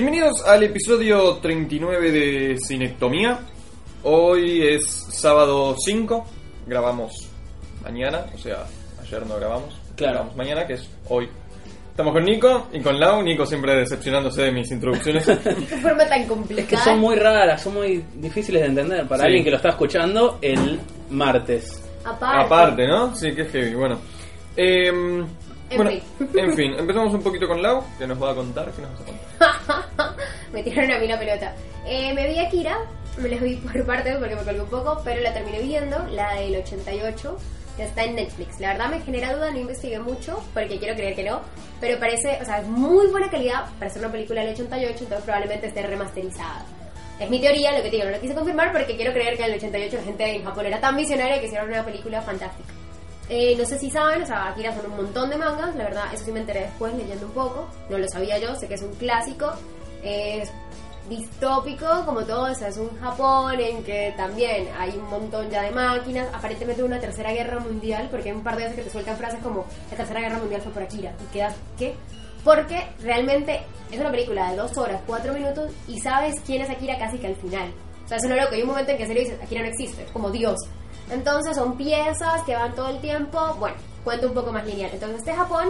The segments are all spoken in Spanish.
Bienvenidos al episodio 39 de Cinectomía. Hoy es sábado 5, grabamos mañana, o sea, ayer no grabamos, Claro. grabamos mañana, que es hoy. Estamos con Nico y con Lau, Nico siempre decepcionándose de mis introducciones. Qué forma tan complicada. Es que son muy raras, son muy difíciles de entender para Sí. alguien que lo está escuchando el martes. Aparte. Aparte, ¿no? Sí, que es heavy, bueno. Bueno, fin. en fin, empezamos un poquito con Lau, que nos va a contar, ¿qué nos vas a contar? me tiraron a mí la pelota. Eh, me vi Akira, me la vi por partes porque me colgué un poco, pero la terminé viendo, la del 88, que está en Netflix. La verdad me genera duda, no investigué mucho, porque quiero creer que no, pero parece, o sea, es muy buena calidad para ser una película del 88, entonces probablemente esté remasterizada. Es mi teoría, lo que te digo, no lo quise confirmar porque quiero creer que en el 88 la gente en Japón era tan visionaria que hicieron una película fantástica. Eh, no sé si saben, o sea, Akira son un montón de mangas, la verdad, eso sí me enteré después leyendo un poco, no lo sabía yo, sé que es un clásico, es distópico como todo, o sea, es un Japón en que también hay un montón ya de máquinas, aparentemente una tercera guerra mundial, porque hay un par de veces que te sueltan frases como la tercera guerra mundial fue por Akira, y quedas, ¿qué? Porque realmente es una película de dos horas, cuatro minutos, y sabes quién es Akira casi que al final. O sea, es una loco, hay un momento en que en serio dices, Akira no existe, es como Dios. Entonces son piezas que van todo el tiempo, bueno, cuento un poco más lineal. Entonces este Japón,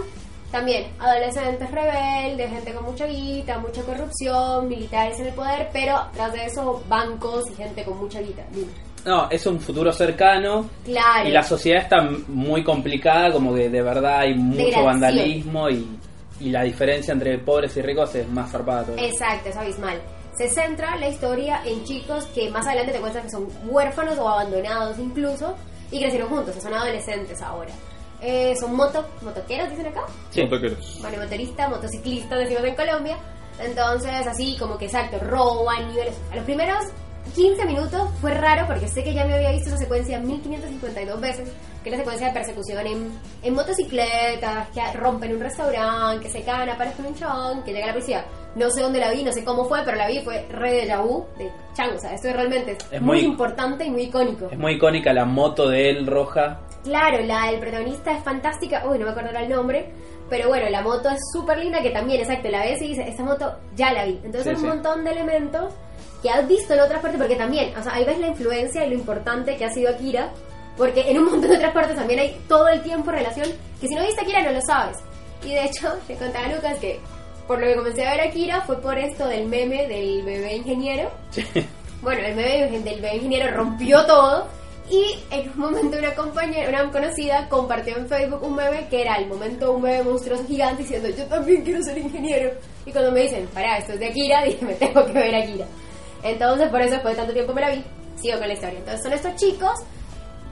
también adolescentes rebeldes, gente con mucha guita, mucha corrupción, militares en el poder, pero tras de eso bancos y gente con mucha guita. No, es un futuro cercano Claro. y la sociedad está muy complicada, como que de verdad hay mucho vandalismo y, y la diferencia entre pobres y ricos es más zarpada todavía. Exacto, es abismal. Se centra la historia en chicos que más adelante te cuentan que son huérfanos o abandonados incluso y crecieron juntos, son adolescentes ahora. Eh, son moto, motoqueros, dicen acá. Sí. Motoqueros. Bueno, motorista, motociclista, decimos en Colombia. Entonces, así como que exacto, roban niveles. A los primeros 15 minutos fue raro porque sé que ya me había visto esa secuencia 1552 veces, que es la secuencia de persecución en, en motocicletas, que rompen un restaurante, que se caen, aparece un chabón, que llega la policía. No sé dónde la vi, no sé cómo fue, pero la vi fue re de vu de chango. O sea, esto realmente es, Es muy, muy- importante y muy icónico. Es muy icónica la moto de él roja. Claro, la del protagonista es fantástica. Uy, no me acuerdo el nombre. Pero bueno, la moto es súper linda que también, exacto, la ves y dices, esta moto ya la vi. Entonces Sí, hay un sí. montón de elementos que has visto en otras partes, porque también, o sea, ahí ves la influencia y lo importante que ha sido Akira, porque en un montón de otras partes también hay todo el tiempo relación, que si no viste Akira no lo sabes. Y de hecho, te contaba a Lucas que por lo que comencé a ver Akira fue por esto del meme del bebé ingeniero. Bueno, el meme del bebé ingeniero rompió todo y en un momento una compañera, una conocida compartió en Facebook un meme que era el momento un bebé monstruoso gigante diciendo yo también quiero ser ingeniero. Y cuando me dicen, pará, esto es de Akira, dije, me tengo que ver Akira. Entonces por eso después de tanto tiempo me la vi, sigo con la historia. Entonces son estos chicos,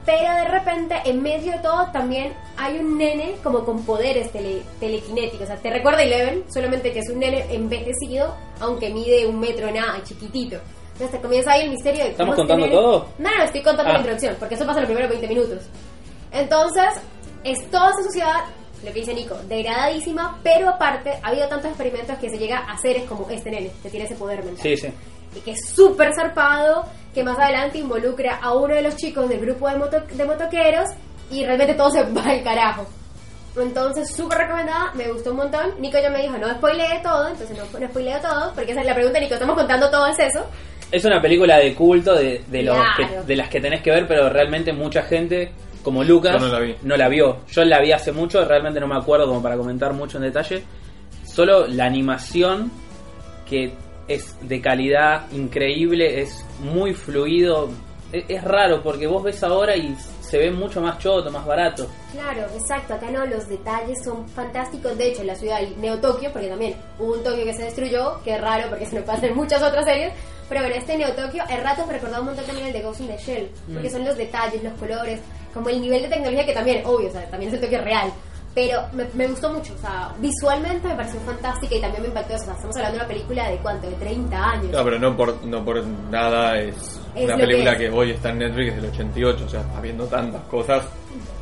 pero de repente en medio de todo también hay un nene como con poderes tele- telequinéticos. O sea, te recuerda Eleven, solamente que es un nene envejecido, aunque mide un metro nada, chiquitito. Entonces te comienza ahí el misterio de ¿Estamos este contando nene- todo? No, no, estoy contando Ah. la introducción, porque eso pasa en los primeros 20 minutos. Entonces, es toda esta sociedad, lo que dice Nico, degradadísima, pero aparte ha habido tantos experimentos que se llega a seres como este nene, que tiene ese poder mental Sí, sí. y que es súper zarpado, que más adelante involucra a uno de los chicos del grupo de, moto- de motoqueros y realmente todo se va al carajo. Entonces, súper recomendada, me gustó un montón. Nico ya me dijo, no spoilee todo, entonces no, no spoileo todo, porque esa es la pregunta, Nico, estamos contando todo es eso. Es una película de culto de, de, los Claro. que- de las que tenés que ver, pero realmente mucha gente, como Lucas, Yo no la vi. no la vio. Yo la vi hace mucho, realmente no me acuerdo como para comentar mucho en detalle. Solo la animación, que es de calidad increíble, es muy fluido. Es, es raro porque vos ves ahora y se ve mucho más choto, más barato. Claro, exacto. Acá no, los detalles son fantásticos. De hecho, en la ciudad hay Neo Tokio, porque también hubo un Tokio que se destruyó, que es raro porque se nos pasa en muchas otras series. Pero bueno, este Neo Tokio, el rato me recordaba un montón también el de Ghost in the Shell, porque Mm. son los detalles, los colores, como el nivel de tecnología que también, obvio, o sea, también es el Tokio real. Pero me, me gustó mucho, o sea, visualmente me pareció fantástica y también me impactó. O sea, estamos hablando de una película de cuánto, de 30 años. No, pero no por, no por nada es, Es una película que hoy está en Netflix del 88, o sea, habiendo tantas cosas.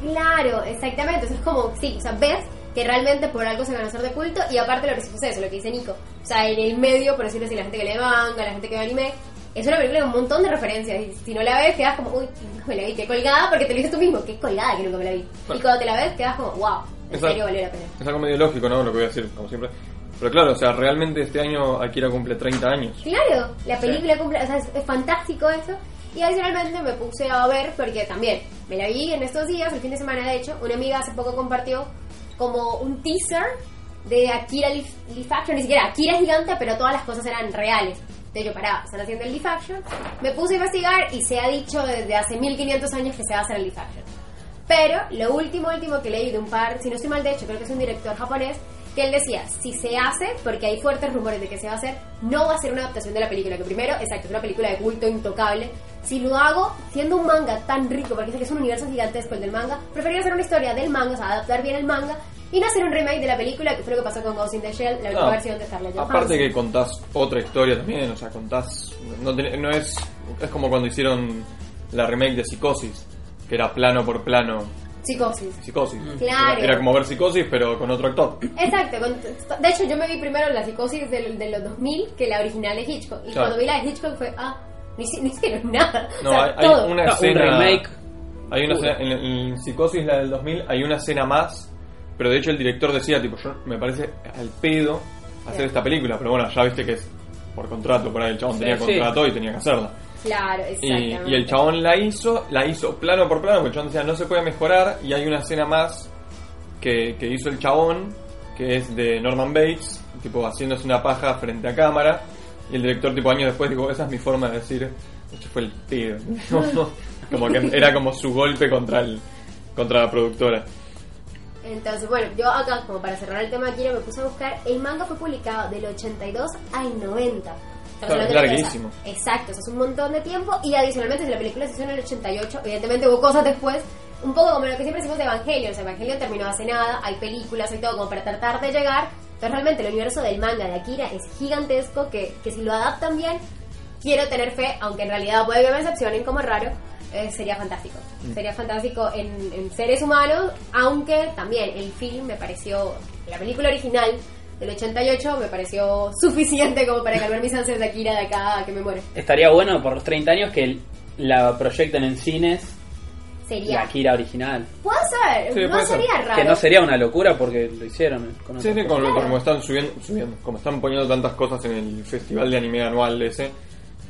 Claro, exactamente. Entonces es como, sí, o sea, ves que realmente por algo se van a hacer de culto y aparte lo que es eso, lo que dice Nico. O sea, en el medio, por decirlo así, la gente que lee manga, la gente que ve anime, es una película con un montón de referencias y si no la ves quedas como, uy, nunca me la vi, qué colgada, porque te lo dices tú mismo, qué colgada que nunca me la vi. Y cuando te la ves quedas como, wow, en Esa- serio valió la pena. Es algo medio lógico, ¿no? Lo que voy a decir, como siempre. Pero claro, o sea, realmente este año Akira cumple 30 años. Claro, la película cumple, o sea, es, es fantástico eso. Y adicionalmente me puse a ver, porque también me la vi en estos días, el fin de semana de hecho, una amiga hace poco compartió como un teaser de Akira Leaf, Leaf Action, ni siquiera Akira es gigante, pero todas las cosas eran reales. Entonces yo paraba, están haciendo el Leaf Action, me puse a investigar y se ha dicho desde hace 1500 años que se va a hacer el Leaf Action. Pero lo último, último que leí de un par, si no estoy mal de hecho, creo que es un director japonés, que él decía, si se hace, porque hay fuertes rumores de que se va a hacer, no va a ser una adaptación de la película, que primero, exacto, es una película de culto intocable. Si lo hago, siendo un manga tan rico, porque sé que es un universo gigantesco el del manga, preferiría hacer una historia del manga, o sea, adaptar bien el manga, y no hacer un remake de la película, que fue lo que pasó con Ghost in the Shell, la última No, versión de Scarlett Johansson. Aparte que contás otra historia también, o sea, contás... No, no es... Es como cuando hicieron la remake de Psicosis, que era plano por plano Psicosis. Psicosis. Claro. Era, era como ver Psicosis, pero con otro actor. Exacto, con- de hecho yo me vi primero la psicosis del- de, los 2000 que la original de Hitchcock. Y Claro. cuando vi la de Hitchcock fue, ah, no hici- no hicieron nada. No, o sea, hay, hay una un escena... remake. Hay una escena, en, en Psicosis, la del 2000, hay una escena más, pero de hecho el director decía, tipo, yo me parece al pedo hacer Claro. esta película, pero bueno, ya viste que es por contrato, por ahí el chabón Sí, tenía sí. contrato y tenía que hacerla. Claro, Y, exactamente. y el chabón la hizo, la hizo plano por plano, porque el chabón decía no se puede mejorar, y hay una escena más que, que hizo el chabón, que es de Norman Bates, tipo haciéndose una paja frente a cámara, y el director tipo años después dijo, esa es mi forma de decir, este fue el pedo. como que era como su golpe contra el contra la productora. Entonces, bueno, yo acá, como para cerrar el tema Akira, me puse a buscar. El manga fue publicado del 82 al 90. Claro, larguísimo. exacto, eso es un montón de tiempo. Y adicionalmente, si la película se hizo en el 88, evidentemente hubo cosas después. Un poco como lo que siempre decimos de Evangelion. O sea, Evangelion terminó hace nada, hay películas y todo como para tratar de llegar. Pero realmente el universo del manga de Akira es gigantesco. Que, que si lo adaptan bien, quiero tener fe, aunque en realidad puede que me decepcionen como raro, eh, sería fantástico. Sería fantástico en, en seres humanos, aunque también el film me pareció, la película original del 88 me pareció suficiente como para calmar mis ansias de Akira de acá a que me muero. Estaría bueno por los 30 años que la proyecten en cines la Sería... Akira original. Puede ser, Sí, no puede ser. sería raro. Que no sería una locura porque lo hicieron con Sí, sí, como, como están subiendo, subiendo, como están poniendo tantas cosas en el festival de anime anual ese,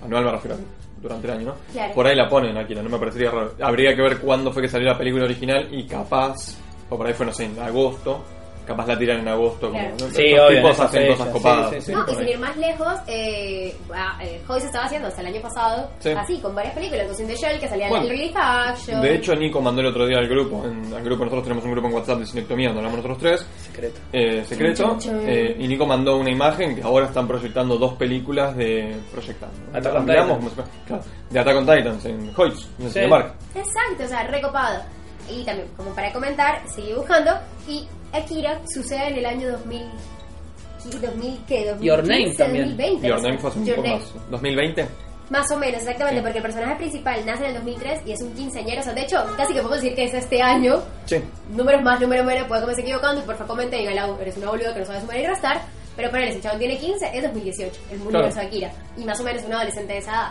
anual me refiero a durante el año, ¿no? Claro. Por ahí la ponen Akira, no me parecería raro. Habría que ver cuándo fue que salió la película original y capaz, o por ahí fue, no sé, en agosto, capaz la tiran en agosto. Como, Claro. ¿no? Sí, Los obvio, en tipos hacen cosas copadas. sí, sí. No, y sin ir más lejos, eh, ah, eh, Hoy se estaba haciendo hasta el año pasado, Sí. así, con varias películas, in the Shell, que salían Bueno, en el Relief Action. De hecho, Nico mandó el otro día al grupo, en, al grupo nosotros tenemos un grupo en WhatsApp de Cinectomía donde hablamos nosotros tres, Secreto. eh, secreto, eh, y Nico mandó una imagen que ahora están proyectando dos películas de proyectando. Attack on Titans. claro, de Attack on Titans en Hoyts, en. Cinemark. Exacto, o sea, recopado. Y también, como para comentar, sigue buscando. Y Akira sucede en el año 2000. ¿2000 qué? 2015, Your Name también. 2020. Your. Name fue hace un poco más. 2020. Más o menos, exactamente, Sí. porque el personaje principal nace en el 2003 y es un quinceañero. O sea, de hecho, casi que podemos decir que es este año. Sí. Números más, números menos, puede que me esté equivocando. Y por favor, comenten y digan, eres una boluda que no sabe sumar y restar. Pero ponele, si el chabón tiene 15, es 2018, el universo de Akira. Y más o menos un adolescente de esa edad.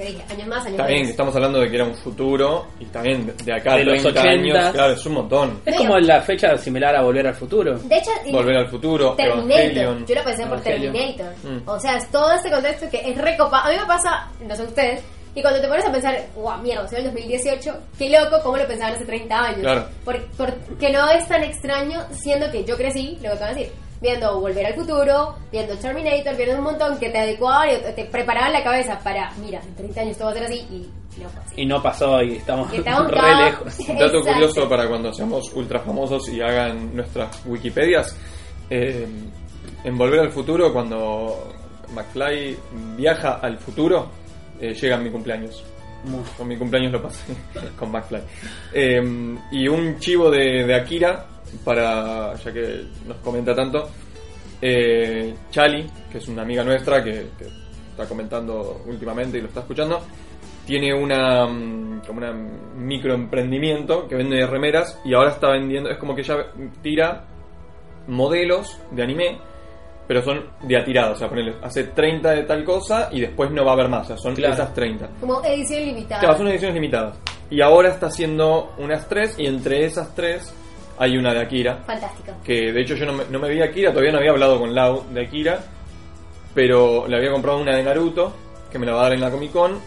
Años más, años Está bien, que menos. estamos hablando de que era un futuro y también de- de acá a De los 30 años, 80. claro, es un montón. Es como la fecha similar a Volver al Futuro. De hecho, y- Volver al futuro, Terminator. Evangelion. Yo lo pensé por Evangelion. Terminator. Mm. O sea, es todo este contexto que es recopado. A mí me pasa, no sé ustedes, y cuando te pones a pensar, wow, mierda, soy el 2018, qué loco, cómo lo pensaban hace 30 años. Claro. Por- porque no es tan extraño, siendo que yo crecí, lo que acabo de decir, viendo Volver al Futuro, viendo Terminator, viendo un montón que te adecuaban y te preparaban la cabeza para, mira, en 30 años esto va a ser así y no fue así. Y no pasó y estamos Y estamos re lejos. Dato Exacto. curioso para cuando seamos ultra famosos y hagan nuestras Wikipedias. eh, en Volver al Futuro, cuando McFly viaja al futuro, eh, llega mi cumpleaños. Con mi cumpleaños lo pasé con McFly. Eh, y un chivo de, de Akira, para ya que nos comenta tanto, eh, Chali, que es una amiga nuestra que, que está comentando últimamente y lo está escuchando, tiene una mm, como una microemprendimiento que vende remeras y ahora está vendiendo, es como que ella tira modelos de anime, pero son de atirada, o sea, ponele, hace 30 de tal cosa y después no va a haber más, o sea, son Claro. esas 30. Como edición limitada. Claro, son ediciones limitadas. Y ahora está haciendo unas tres y entre esas tres hay una de Akira. Fantástica. Que de hecho yo no me, no me vi Akira, todavía no había hablado con Lau de Akira. Pero le había comprado una de Naruto, que me la va a dar en la Comic Con.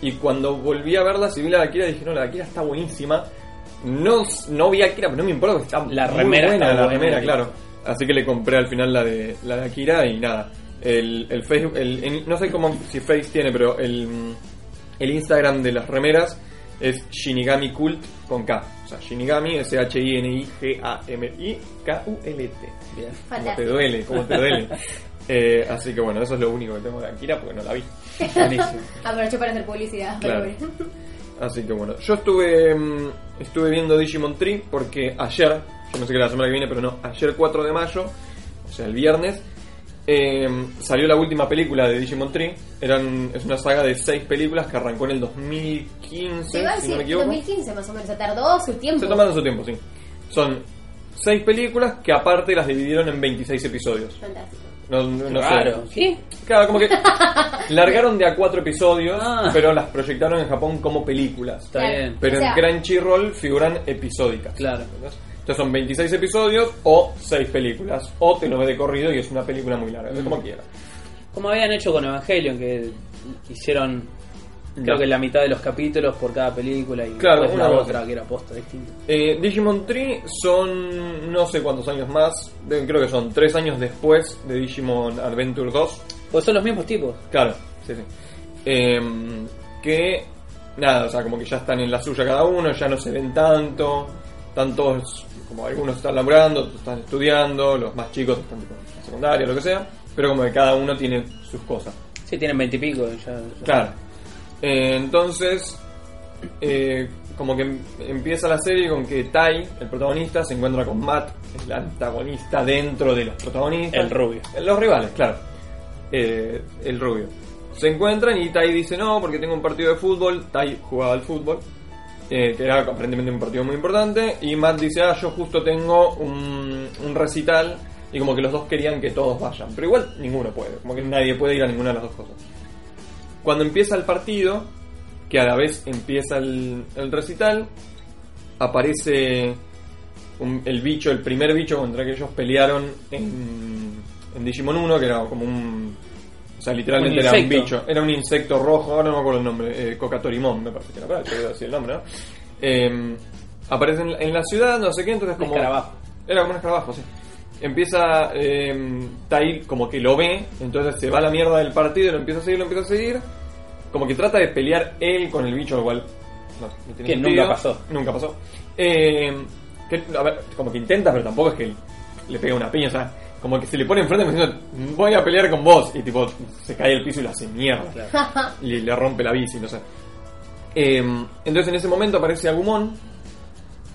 Y cuando volví a verla, si vi la de Akira, dije, no, la de Akira está buenísima. No, no vi Akira, pero no me importa, porque está La muy remera buena está la buena. remera, claro. Así que le compré al final la de, la de Akira y nada. El, el Facebook, el, no sé cómo, si Face tiene, pero el, el Instagram de las remeras es Shinigami Cult con K. Sea, Shinigami, S-H-I-N-I-G-A-M-I-K-U-L-T. Bien. Como te duele, como te duele. Eh, así que bueno, eso es lo único que tengo de Akira porque no la vi. Aprovecho para hacer publicidad. Claro. Así que bueno, yo estuve mm, estuve viendo Digimon Tree porque ayer, yo no sé qué era la semana que viene, pero no, ayer 4 de mayo, o sea, el viernes, eh, salió la última película de Digimon Tree. Eran, es una saga de 6 películas que arrancó en el 2015, Te iba a si no me decir, equivoco. 2015 más o menos, se tardó su tiempo. Se tomaron su tiempo, sí. Son 6 películas que aparte las dividieron en 26 episodios. Fantástico. No, no- no sé. ¿Qué? Claro, como que largaron de a 4 episodios, Ah. pero las proyectaron en Japón como películas. Está Claro. bien. Pero O sea- en Crunchyroll figuran episódicas. Claro. Entonces son 26 episodios o 6 películas. O te lo ve de corrido y es una película muy larga. Es Mm. como quieras. Como habían hecho con Evangelion, que hicieron creo que la mitad de los capítulos por cada película y Claro, una la otra que era posta distinta. Eh, Digimon Tree son no sé cuántos años más. de- creo que son 3 años después de Digimon Adventure 2. Pues son los mismos tipos. Claro, sí, sí. Em, que, nada, o sea, como que ya están en la suya cada uno, ya no se ven tanto. Están todos, como algunos están laburando, otros están estudiando, los más chicos están tipo, en la secundaria, lo que sea. Pero como que cada uno tiene sus cosas. Sí, tienen veintipico. Ya, ya- Claro. Eh, entonces, eh, como que em- empieza la serie con que Tai, el protagonista, se encuentra con Matt, el antagonista dentro de los protagonistas. El rubio. Los rivales, claro. Eh, el rubio. Se encuentran y Tai dice no, porque tengo un partido de fútbol. Tai jugaba al fútbol, eh, era aparentemente un partido muy importante. Y Matt dice, ah, yo justo tengo un, un recital. Y como que los dos querían que todos vayan. Pero igual ninguno puede, como que nadie puede ir a ninguna de las dos cosas. Cuando empieza el partido, que a la vez empieza el, el recital, aparece el bicho, el primer bicho contra que ellos pelearon en, en Digimon 1, que era como un... O sea, literalmente Un era un bicho. Era un insecto rojo, ahora no me acuerdo el nombre, eh, Cocatorimón, me parece que era, para, te voy a decir el nombre, ¿no? Eh, aparece en, la- en la ciudad, no sé qué, entonces como... escarabajo. Era como un escarabajo, sí. Empieza eh, Tai como que lo ve, entonces se va a la mierda del partido, lo empieza a seguir, lo empieza a seguir. Como que trata de pelear él con el bicho, lo cual no, no tiene Que sentido. nunca pasó. Nunca pasó. Eh, que, a ver, como que intenta, pero tampoco es que le pega una piña, o sea, como que se le pone enfrente me diciendo, voy a pelear con vos, y tipo, se cae al piso y lo hace mierda. Claro. Y le rompe la bici, no sé. Eh, entonces en ese momento aparece Agumon.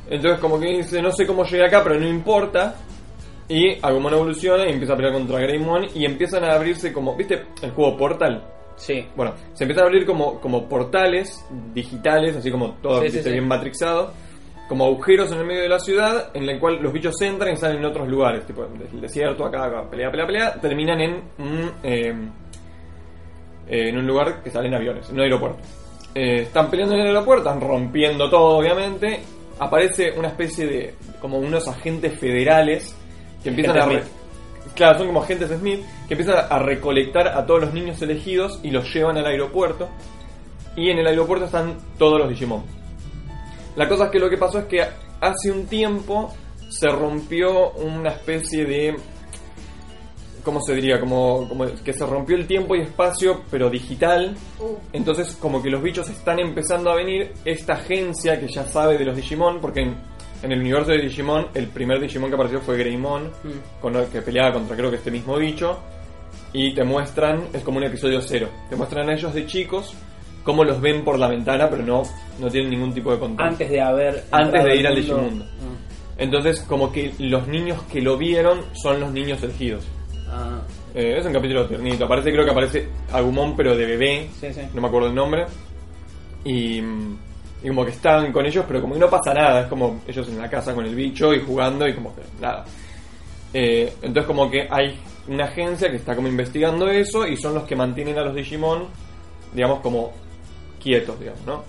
Entonces como que dice, no sé cómo llegué acá, pero no importa. Y Agumon evoluciona y empieza a pelear contra Greymon y empiezan a abrirse como, ¿viste? El juego Portal. Sí. Bueno, se empiezan a abrir como, como portales digitales, así como todo Sí, sí. bien matrixado. Como agujeros en el medio de la ciudad en el cual los bichos entran y salen en otros lugares. Tipo, el desierto, acá, acá, pelea, pelea, pelea. Terminan en un, eh, en un lugar que salen aviones, en un aeropuerto. Eh, están peleando en el aeropuerto, están rompiendo todo, obviamente. Aparece una especie de. como unos agentes federales que empiezan a. Claro, son como agentes Smith que empiezan a recolectar a todos los niños elegidos y los llevan al aeropuerto. Y en el aeropuerto están todos los Digimon. La cosa es que lo que pasó es que hace un tiempo se rompió una especie de ¿cómo se diría? Como, como que se rompió el tiempo y espacio, pero digital. Uh, Entonces, como que los bichos están empezando a venir. Esta agencia que ya sabe de los Digimon, porque en, en el universo de Digimon, el primer Digimon que apareció fue Greymon, Mm. con el que peleaba contra creo que este mismo bicho. Y te muestran, es como un episodio cero. Te muestran a ellos de chicos, cómo los ven por la ventana, pero no, no tienen ningún tipo de contacto. Antes de haber. Antes de ir al mundo. Digimundo. Ah. Entonces, como que los niños que lo vieron son los niños elegidos. Ah, Eh, es un capítulo tiernito. Aparece, creo que aparece Agumon, pero de bebé. sí, sí. No me acuerdo el nombre. Y, mm, y como que están con ellos, pero como que no pasa nada. Es como ellos en la casa con el bicho y jugando y como que nada. Eh, entonces como que hay una agencia que está como investigando eso y son los que mantienen a los Digimon, digamos, como quietos, digamos, ¿no?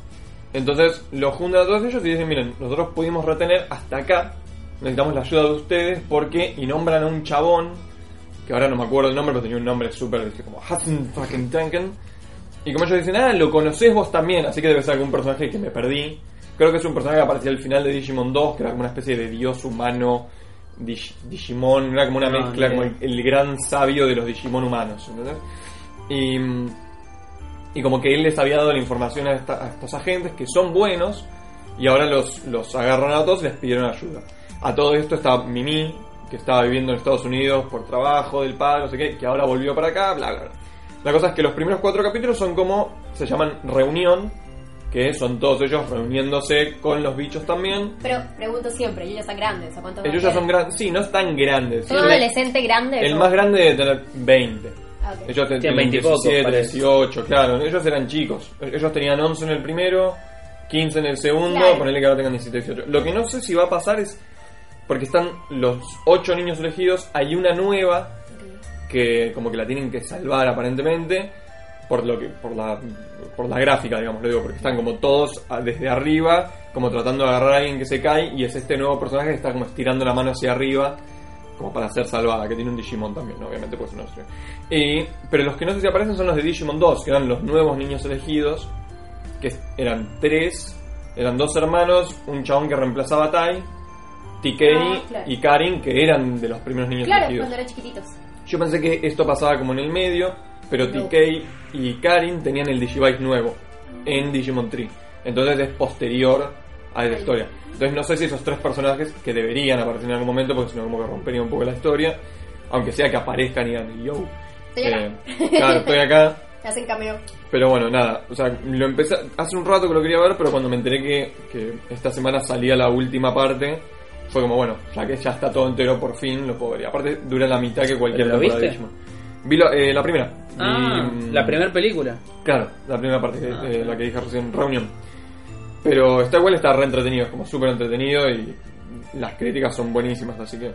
Entonces los juntan a todos ellos y dicen, miren, nosotros pudimos retener hasta acá, necesitamos la ayuda de ustedes porque, y nombran a un chabón, que ahora no me acuerdo el nombre, pero tenía un nombre súper, como Hudson fucking Tanken. Y como ellos dicen, ah, lo conocés vos también, así que debe ser algún personaje que me perdí. Creo que es un personaje que aparecía al final de Digimon 2, que era como una especie de dios humano Dig- Digimon, era como una No, mezcla, como el, el gran sabio de los Digimon humanos, ¿entendés? Y, mm, y como que él les había dado la información a, esta- a estos agentes que son buenos y ahora los, los agarran a todos y les pidieron ayuda. A todo esto está Mimi, que estaba viviendo en Estados Unidos por trabajo del padre, no sé qué, que ahora volvió para acá, bla, bla, bla. La cosa es que los primeros cuatro capítulos son como, se llaman reunión, que son todos ellos reuniéndose con los bichos también. pero pregunto siempre, ellos ya son grandes, ¿a cuántos Ellos ya son grandes, sí, no es tan grandes. ¿Son siempre- adolescente grande? el más grande debe tener 20. Ellos tenían 20 y pocos, 17, parece. 18, claro. Ellos eran chicos. Ellos tenían 11 en el primero, 15 en el segundo, Claro. ponerle que ahora tengan 17, 18. Lo que no sé si va a pasar es, porque están los 8 niños elegidos, hay una nueva que como que la tienen que salvar aparentemente por lo que por la por la gráfica digamos lo digo porque están como todos desde arriba como tratando de agarrar a alguien que se cae y es este nuevo personaje que está como estirando la mano hacia arriba como para ser salvada que tiene un Digimon también ¿no? obviamente pues no sé y pero los que no sé si aparecen son los de Digimon 2 que eran los nuevos niños elegidos que eran tres eran dos hermanos un chabón que reemplazaba a Tai TK Ah, claro. y Karin que eran de los primeros niños Claro, elegidos cuando eran chiquititos. yo pensé que esto pasaba como en el medio, pero No. TK y Karin tenían el Digivice nuevo en Digimon Tree. Entonces es posterior a esa Ay. historia. Entonces no sé si esos tres personajes que deberían aparecer en algún momento, porque si no como que rompería un poco la historia, aunque sea que aparezcan y digan, yo, Estoy acá. eh, claro, estoy acá. Hacen cameo. Pero bueno, nada, o sea, lo empecé hace un rato que lo quería ver, pero cuando me enteré que, que esta semana salía la última parte, fue como, bueno, ya que ya está todo entero por fin, lo puedo ver. Y aparte dura la mitad que cualquier ¿Pero lo temporada de viste? Digimon. Vi la, eh, la primera. Ah, mm, la primera película. Claro, la primera parte, que- Ah, eh, claro. la que dije recién, reunión. Pero está igual, está re entretenido, es como súper entretenido y las críticas son buenísimas, así que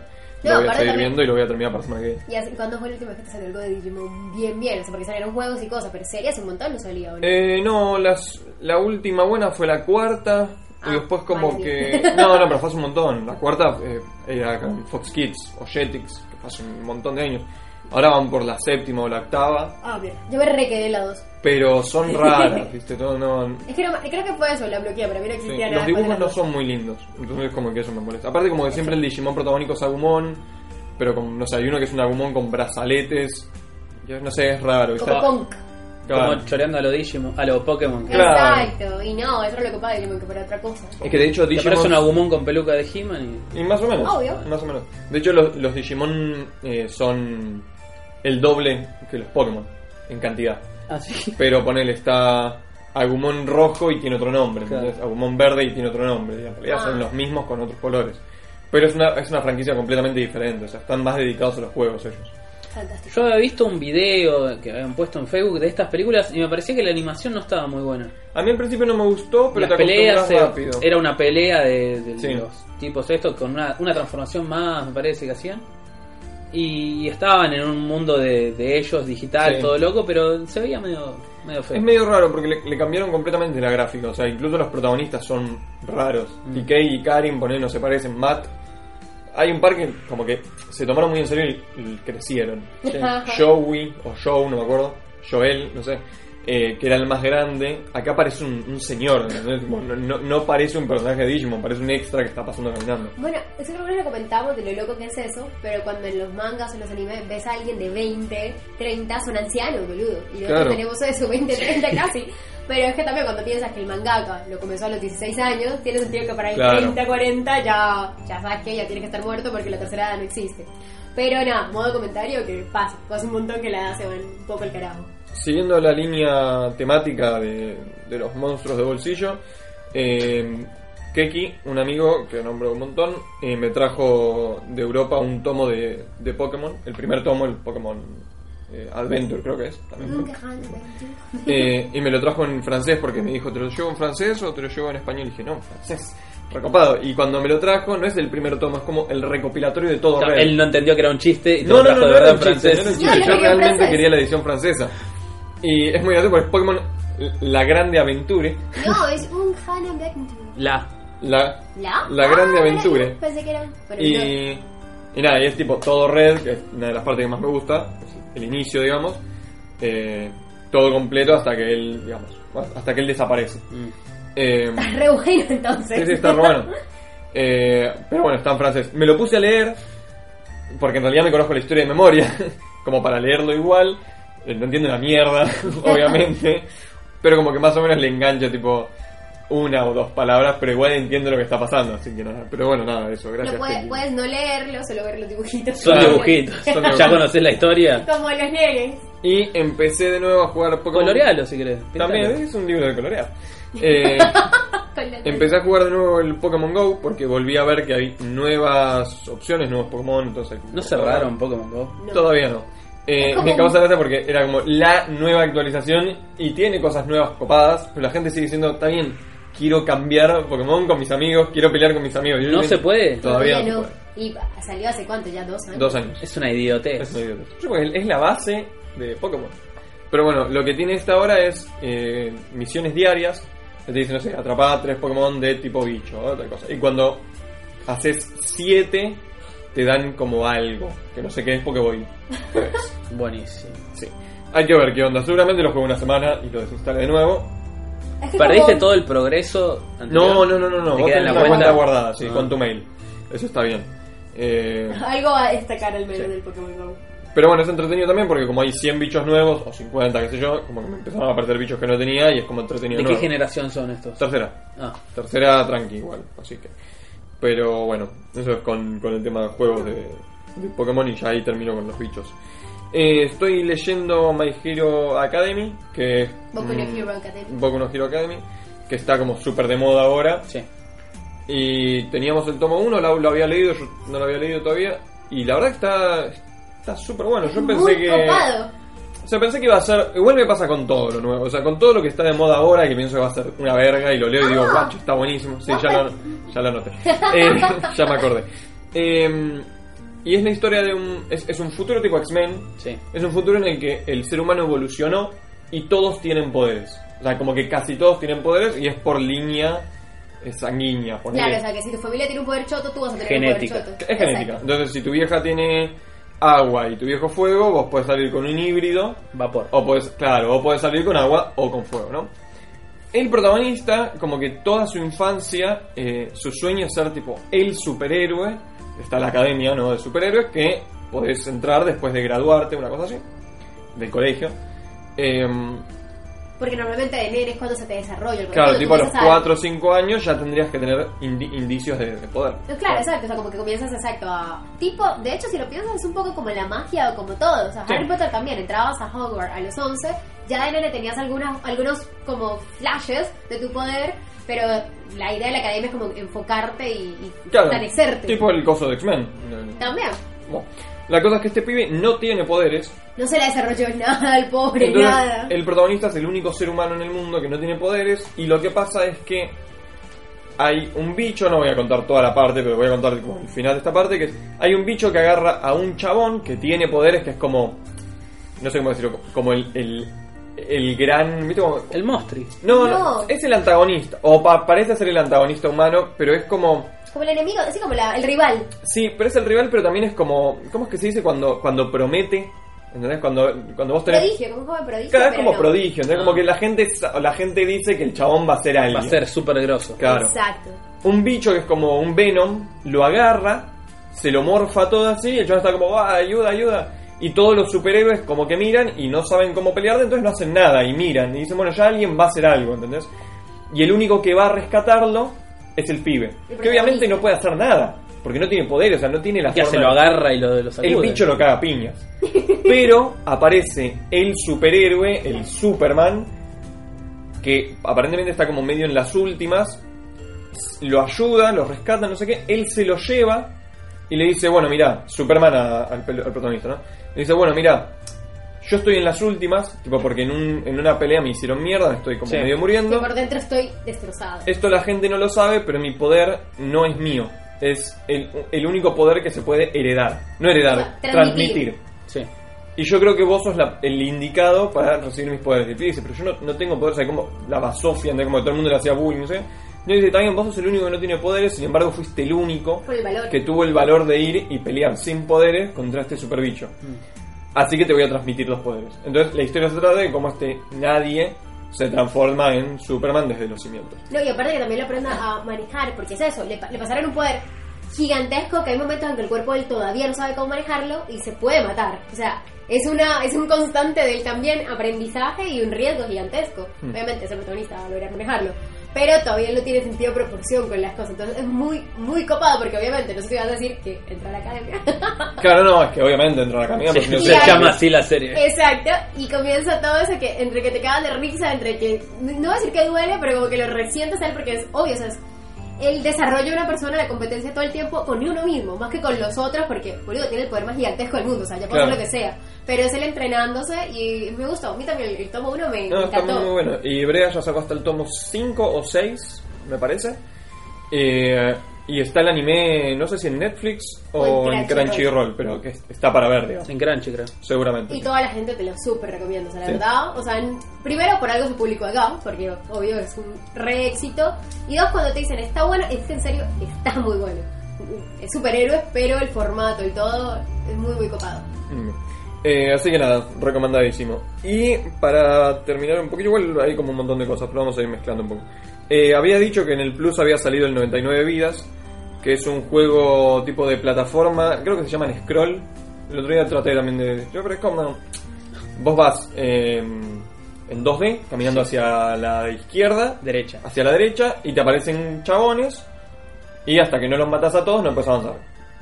lo voy a seguir viendo y lo voy a terminar para semana que viene. ¿Y hace- cuándo fue la última vez que te salió algo de Digimon bien, bien? O sea, porque salieron juegos y cosas, pero series un montón no salía. ¿o no? Eh, no, las, la última buena fue la cuarta. Ah, y después como vale. que... No, no, pero fue hace un montón. La cuarta eh, era con Fox Kids o Jetix, que fue hace un montón de años. Ahora van por la séptima o la octava. Ah, bien. Yo me re quedé en la 2. Pero son raras, ¿viste? Todo no... Es que no, creo que fue eso, la bloqueé, pero a mí no sí, existía nada. Los dibujos no dos. son muy lindos. Entonces como que eso me molesta. Aparte como que siempre el Digimon protagónico es Agumon. Pero como, no sé, hay uno que es un Agumon con brazaletes. Yo no sé, es raro. ¿viste? Como punk. Claro. Como choreando a los Digimon, a los Pokémon. que- Claro. Exacto. Y no, eso era lo que pasa de Digimon, que para otra cosa. Es que de hecho Digimon... parece un Agumon con peluca de He-Man y... Y más o menos. Obvio. Más o menos. De hecho, los, los Digimon eh, son el doble que los Pokémon en cantidad. Ah, sí. Pero ponele, está Agumon rojo y tiene otro nombre. Claro. ¿entendés? Agumon verde y tiene otro nombre. y En realidad Ah. son los mismos con otros colores. Pero es una, es una franquicia completamente diferente. O sea, están más dedicados a los juegos ellos. Fantástico. Yo había visto un video que habían puesto en Facebook de estas películas y me parecía que la animación no estaba muy buena. A mí al principio no me gustó, pero Las te peleas eh, rápido. era una pelea de, de Sí. los tipos estos con una, una transformación más, me parece que hacían. Y estaban en un mundo de, de ellos digital, Sí. todo loco, pero se veía medio, medio feo. Es medio raro porque le, le cambiaron completamente la gráfica. O sea, incluso los protagonistas son raros. Mm. TK y Karin, poner no se parecen. Matt. Hay un par que como que se tomaron muy en serio y, y crecieron. Sí. Joey o Joe, no me acuerdo. Joel, no sé. Eh, que era el más grande, acá parece un, un señor, no, no, no parece un personaje de Digimon, parece un extra que está pasando caminando. Bueno, eso creo que lo comentamos de lo loco que es eso, pero cuando en los mangas o en los animes ves a alguien de 20, 30, son ancianos, boludo. Y nosotros Claro. tenemos eso, 20, 30 casi. Pero es que también cuando piensas que el mangaka lo comenzó a los 16 años, tiene sentido que para el Claro. 30, 40 ya, ya sabes que ya tiene que estar muerto porque la tercera edad no existe. Pero nada, modo comentario que pasa, pasa un montón que la edad se va un poco el carajo. Siguiendo la línea temática de, de los monstruos de bolsillo, eh, Keki, un amigo que nombro un montón, eh, me trajo de Europa un tomo de, de Pokémon, el primer tomo, el Pokémon eh, Adventure creo que es. también. Eh, y me lo trajo en francés porque me dijo, ¿te lo llevo en francés o te lo llevo en español? Y dije, no, francés. Recopado. Y cuando me lo trajo, no es el primer tomo, es como el recopilatorio de todo. Él no entendió que era un chiste y te No, lo no, trajo no, de no era verdad en chiste, no francés. era un Yo chiste. Yo realmente francés. quería la edición francesa. Y es muy gracioso porque es Pokémon La Grande Aventure. No, es un Hana Adventure. La. La, ¿La? La Grande Ah, Aventure. era- Pensé que era. Pero no. y, y nada, y es tipo todo red, que es una de las partes que más me gusta, el inicio, digamos. eh, todo completo hasta que él, digamos, hasta que él desaparece. Mm. Eh, Re bueno entonces. Sí, sí, está bueno. Eh, pero bueno, está en francés. Me lo puse a leer, porque en realidad me conozco la historia de memoria, como para leerlo igual. Eh, No entiendo la mierda, obviamente. Pero como que más o menos le engancha, tipo, una o dos palabras, pero igual entiendo lo que está pasando, así que nada. Pero bueno, nada, eso, gracias. No puedes, puedes no leerlo, solo ver los dibujitos. Son Claro. dibujitos. Son dibujitos. ¿Ya conocés la historia? Como los nenes. Y empecé de nuevo a jugar Pokémon. Colorealo si querés. También, es un libro de colorear. Eh, Empecé a jugar de nuevo el Pokémon Go porque volví a ver que hay nuevas opciones, nuevos Pokémon, entonces... ¿No cerraron Pokémon Go? No. Todavía no. Eh, me causa gracia porque era como la nueva actualización y tiene cosas nuevas copadas, pero la gente sigue diciendo, está bien, quiero cambiar Pokémon con mis amigos, quiero pelear con mis amigos. Yo No se puede. Todavía, Todavía no. Y salió hace cuánto, ya dos años. Dos años. Es una idiotez. Es, una idiotez. Yo creo que es la base de Pokémon. Pero bueno, lo que tiene esta hora es eh, misiones diarias. Que te dicen, no sé, atrapar tres Pokémon de tipo bicho o otra cosa. Y cuando haces siete, te dan como algo. Que no sé qué es porque voy tres. Buenísimo. Sí. Hay que ver qué onda. Seguramente lo juego una semana y lo desinstale de nuevo. Es que ¿Perdiste como- todo el progreso? anterior? No, no, no, no. no. ¿Te Vos tenés la cuenta cuenta? guardada, sí, Ah. con tu mail. Eso está bien. Eh, Algo a destacar menos Sí. del Pokémon Go. Pero bueno, es entretenido también porque como hay 100 bichos nuevos, o 50, qué sé yo, como que me empezaron a aparecer bichos que no tenía y es como entretenido. ¿De qué nuevo. generación son estos? Tercera. Ah, Tercera tranqui igual, así que... Pero bueno, eso es con, con el tema de juegos de, de Pokémon y ya ahí termino con los bichos. Eh, estoy leyendo My Hero Academy, que es... Boku no Hero Academy. Boku no Hero Academy, que está como súper de moda ahora. sí. Y teníamos el tomo 1, lo, lo había leído, yo no lo había leído todavía. Y la verdad que está está súper bueno. Yo pensé Muy que... copado. O sea, pensé que iba a ser. Igual me pasa con todo lo nuevo. O sea, con todo lo que está de moda ahora, que pienso que va a ser una verga, y lo leo y digo, guacho, está buenísimo. Sí, ya lo, ya lo anoté. Eh, ya me acordé. Eh, y es la historia de un. Es, es un futuro tipo X-Men. Sí. Es un futuro en el que el ser humano evolucionó y todos tienen poderes. O sea, como que casi todos tienen poderes y es por línea sanguínea. Claro, o sea que si tu familia tiene un poder choto, tú vas a tener Genética. un poder choto. Es genética. Exacto. Entonces, si tu vieja tiene agua y tu viejo fuego, vos podés salir con un híbrido Vapor. o puedes, claro, o puedes salir con agua o con fuego, ¿no? El protagonista, como que toda su infancia, eh, su sueño es ser tipo el superhéroe. Está la academia, ¿no? De superhéroes que podés entrar después de graduarte, una cosa así, del colegio. Em, Porque normalmente de nene es cuando se te desarrolla el poder. claro, tipo a los tú empiezas 4 o 5 años ya tendrías que tener indi- indicios de, de poder. Claro, exacto, o sea, como que comienzas exacto a... Tipo, de hecho, si lo piensas, es un poco como la magia o como todo. O sea, Sí. Harry Potter también, entrabas a Hogwarts a los 11, ya de nene tenías algunas, algunos como flashes de tu poder, pero la idea de la academia es como enfocarte y, y Claro, fortalecerte. tipo el coso de X-Men. También. Bueno, la cosa es que este pibe no tiene poderes. No se le desarrolló nada al pobre, Entonces, nada. el protagonista es el único ser humano en el mundo que no tiene poderes. Y lo que pasa es que hay un bicho, no voy a contar toda la parte, pero voy a contar como el final de esta parte, que es, hay un bicho que agarra a un chabón que tiene poderes, que es como, no sé cómo decirlo, como el, el, el gran... ¿viste cómo? El Mostri. No, no, No. es el antagonista, o pa- parece ser el antagonista humano, pero es como... Como el enemigo, así como la- el rival. Sí, pero es el rival, pero también es como. ¿Cómo es que se dice cuando, cuando promete? ¿Entendés? Cuando, cuando vos tenés... Prodigio, como un joven prodigio. Cada vez pero como no. prodigio, ¿entendés? Ah. Como que la gente, la gente dice que el chabón va a ser alguien. Va a ser súper grosso. Claro. Exacto. Un bicho que es como un Venom, lo agarra, se lo morfa todo así, y el chabón está como, ah, ayuda, ayuda. Y todos los superhéroes como que miran y no saben cómo pelear, entonces no hacen nada y miran y dicen, bueno, ya alguien va a hacer algo, ¿entendés? Y el único que va a rescatarlo es el pibe. El Que obviamente no puede hacer nada, porque no tiene poder, o sea, no tiene la Que se lo agarra y lo, lo sacude. el bicho lo caga piñas. Pero aparece el superhéroe, el Superman, que aparentemente está como medio en las últimas. Lo ayuda, lo rescata, no sé qué. Él se lo lleva y le dice: Bueno, mira, Superman a- al, al protagonista, ¿no? Le dice: Bueno, mira, yo estoy en las últimas, tipo porque en, un- en una pelea me hicieron mierda, estoy como Sí. medio muriendo. por dentro estoy destrozada. Esto la gente no lo sabe, pero mi poder no es mío. Es el, el único poder que se puede heredar. No heredar, O sea, transmitir. transmitir. Sí. Y yo creo que vos sos la- el indicado para recibir mis poderes. Y el pibe dice, pero yo no, no tengo poderes, hay como la basofia, ¿entendés? como todo el mundo le hacía bullying, no sé. Y él dice, también vos sos el único que no tiene poderes, sin embargo fuiste el único Por el valor. que tuvo el valor de ir y pelear sin poderes contra este super bicho. Así que te voy a transmitir los poderes. Entonces la historia se trata de cómo este nadie se transforma en Superman desde los cimientos. No, y aparte que también lo aprenda a manejar, porque es eso, le, le pasaron un poder gigantesco que hay momentos en que el cuerpo de él todavía no sabe cómo manejarlo y se puede matar. O sea, es una es un constante de él también aprendizaje y un riesgo gigantesco. Mm. Obviamente es el protagonista va a lograr manejarlo. Pero todavía no tiene sentido de proporción con las cosas. Entonces es muy, muy copado porque obviamente no sé si vas a decir que entra a la academia. Claro, no, es que obviamente entra la camina, Sí, porque no se llama así la serie. Exacto, y comienza todo eso que entre que te cagan de risa, entre que no voy a decir que duele, pero como que lo resientes a él porque es obvio, o sea, es el desarrollo de una persona, la competencia todo el tiempo con uno mismo, más que con los otros, porque boludo tiene el poder más gigantesco del mundo, o sea, ya puede Claro. hacer lo que sea, pero es él entrenándose y me gustó, a mí también el, el tomo uno me, No, me está encantó. muy bueno. Y Brea ya sacó hasta el tomo 5 o 6, me parece. Eh, y está el anime, no sé si en Netflix o, O en en Crunchyroll. Pero que está para ver, digamos. En Crunchy, creo. Seguramente. Y toda la gente te lo súper recomiendo, o sea, la Sí. verdad. O sea, en- primero por algo se publicó acá, porque obvio es un re éxito. Y dos, cuando te dicen está bueno, es que en serio está muy bueno. Es superhéroe, pero el formato y todo es muy, muy copado. Mm. Eh, así que nada, recomendadísimo. Y para terminar un poquito, igual hay como un montón de cosas, pero vamos a ir mezclando un poco. Eh, había dicho que en el Plus había salido el 99 Vidas, que es un juego tipo de plataforma, creo que se llaman Scroll. El otro día traté también de... Yo pero es como... Vos vas eh, en 2D, caminando hacia la izquierda, Derecha. hacia la derecha, y te aparecen chabones, y hasta que no los matas a todos no puedes avanzar.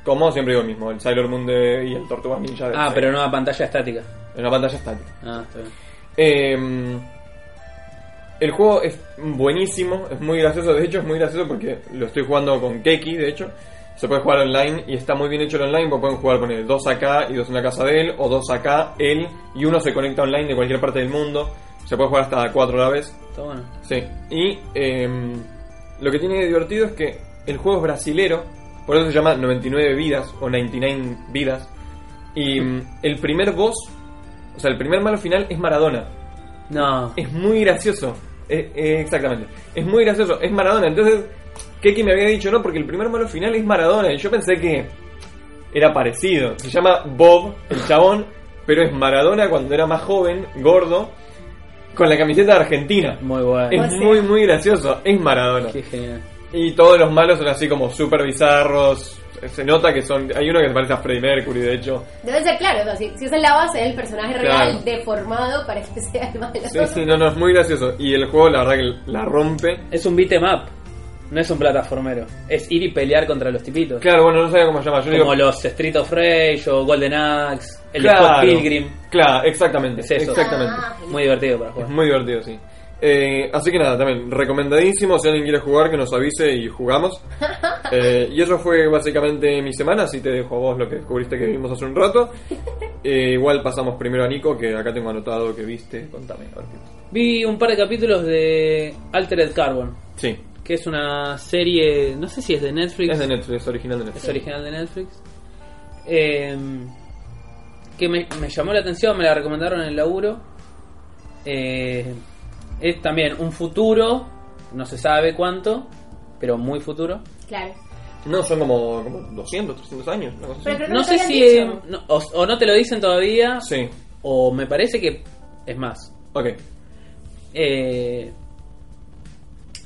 Como siempre digo el mismo, el Sailor Moon de, y el Tortugas Ninja de Ah, pero no a pantalla estática. en una pantalla estática. Ah, está bien. Eh, el juego es buenísimo, es muy gracioso. De hecho, es muy gracioso porque lo estoy jugando con Keki, de hecho. Se puede jugar online y está muy bien hecho el online. Porque pueden jugar con el dos acá y dos en la casa de él, o dos acá, él, y uno se conecta online de cualquier parte del mundo. Se puede jugar hasta cuatro a la vez. Está bueno. Sí, y em, lo que tiene de divertido es que el juego es brasilero, por eso se llama 99 vidas o 99 vidas. Y mm, el primer boss, o sea, el primer malo final es Maradona. No. Es muy gracioso. Eh, eh, exactamente. Es muy gracioso. Es Maradona. Entonces, Keki me había dicho, no, porque el primer malo final es Maradona. Y yo pensé que era parecido. Se llama Bob, el chabón, pero es Maradona cuando era más joven, gordo, con la camiseta de Argentina. Muy bueno. Es sea. muy, muy gracioso. Es Maradona. Qué genial. Y todos los malos son así como súper bizarros. Se nota que son. Hay uno que se parece a Freddie Mercury, de hecho. Debe ser claro, o sea, si, si esa es la base del personaje Claro. real deformado para que sea el malo. Sí, sí, no, no, es muy gracioso. Y el juego, la verdad, que la rompe. Es un beat em up. No es un plataformero. Es ir y pelear contra los tipitos. Claro, bueno, no sabía cómo se llama. Yo Como digo. los Street of Rage o Golden Axe. El claro, Scott Pilgrim. Claro, exactamente. Es eso. Exactamente. Ah. Muy divertido para Es jugar. muy divertido, sí. Eh, así que nada, también recomendadísimo. Si alguien quiere jugar, que nos avise y jugamos. Eh, y eso fue básicamente mi semana. Así te dejo a vos lo que descubriste que vimos hace un rato. Eh, igual pasamos primero a Nico, que acá tengo anotado que viste. Contame, a ver qué. Vi un par de capítulos de Altered Carbon. Sí, Que es una serie. No sé si es de Netflix. es de Netflix, es original de Netflix. Es original de Netflix. Eh, que me, me llamó la atención, me la recomendaron en el laburo. Eh, es también un futuro, no se sabe cuánto, pero muy futuro. Claro. No, son como, como 200, 300 años. Una cosa así. Pero creo que No te sé habían si. dicho. no- o, o no te lo dicen todavía, Sí, o me parece que es más. ok. Eh,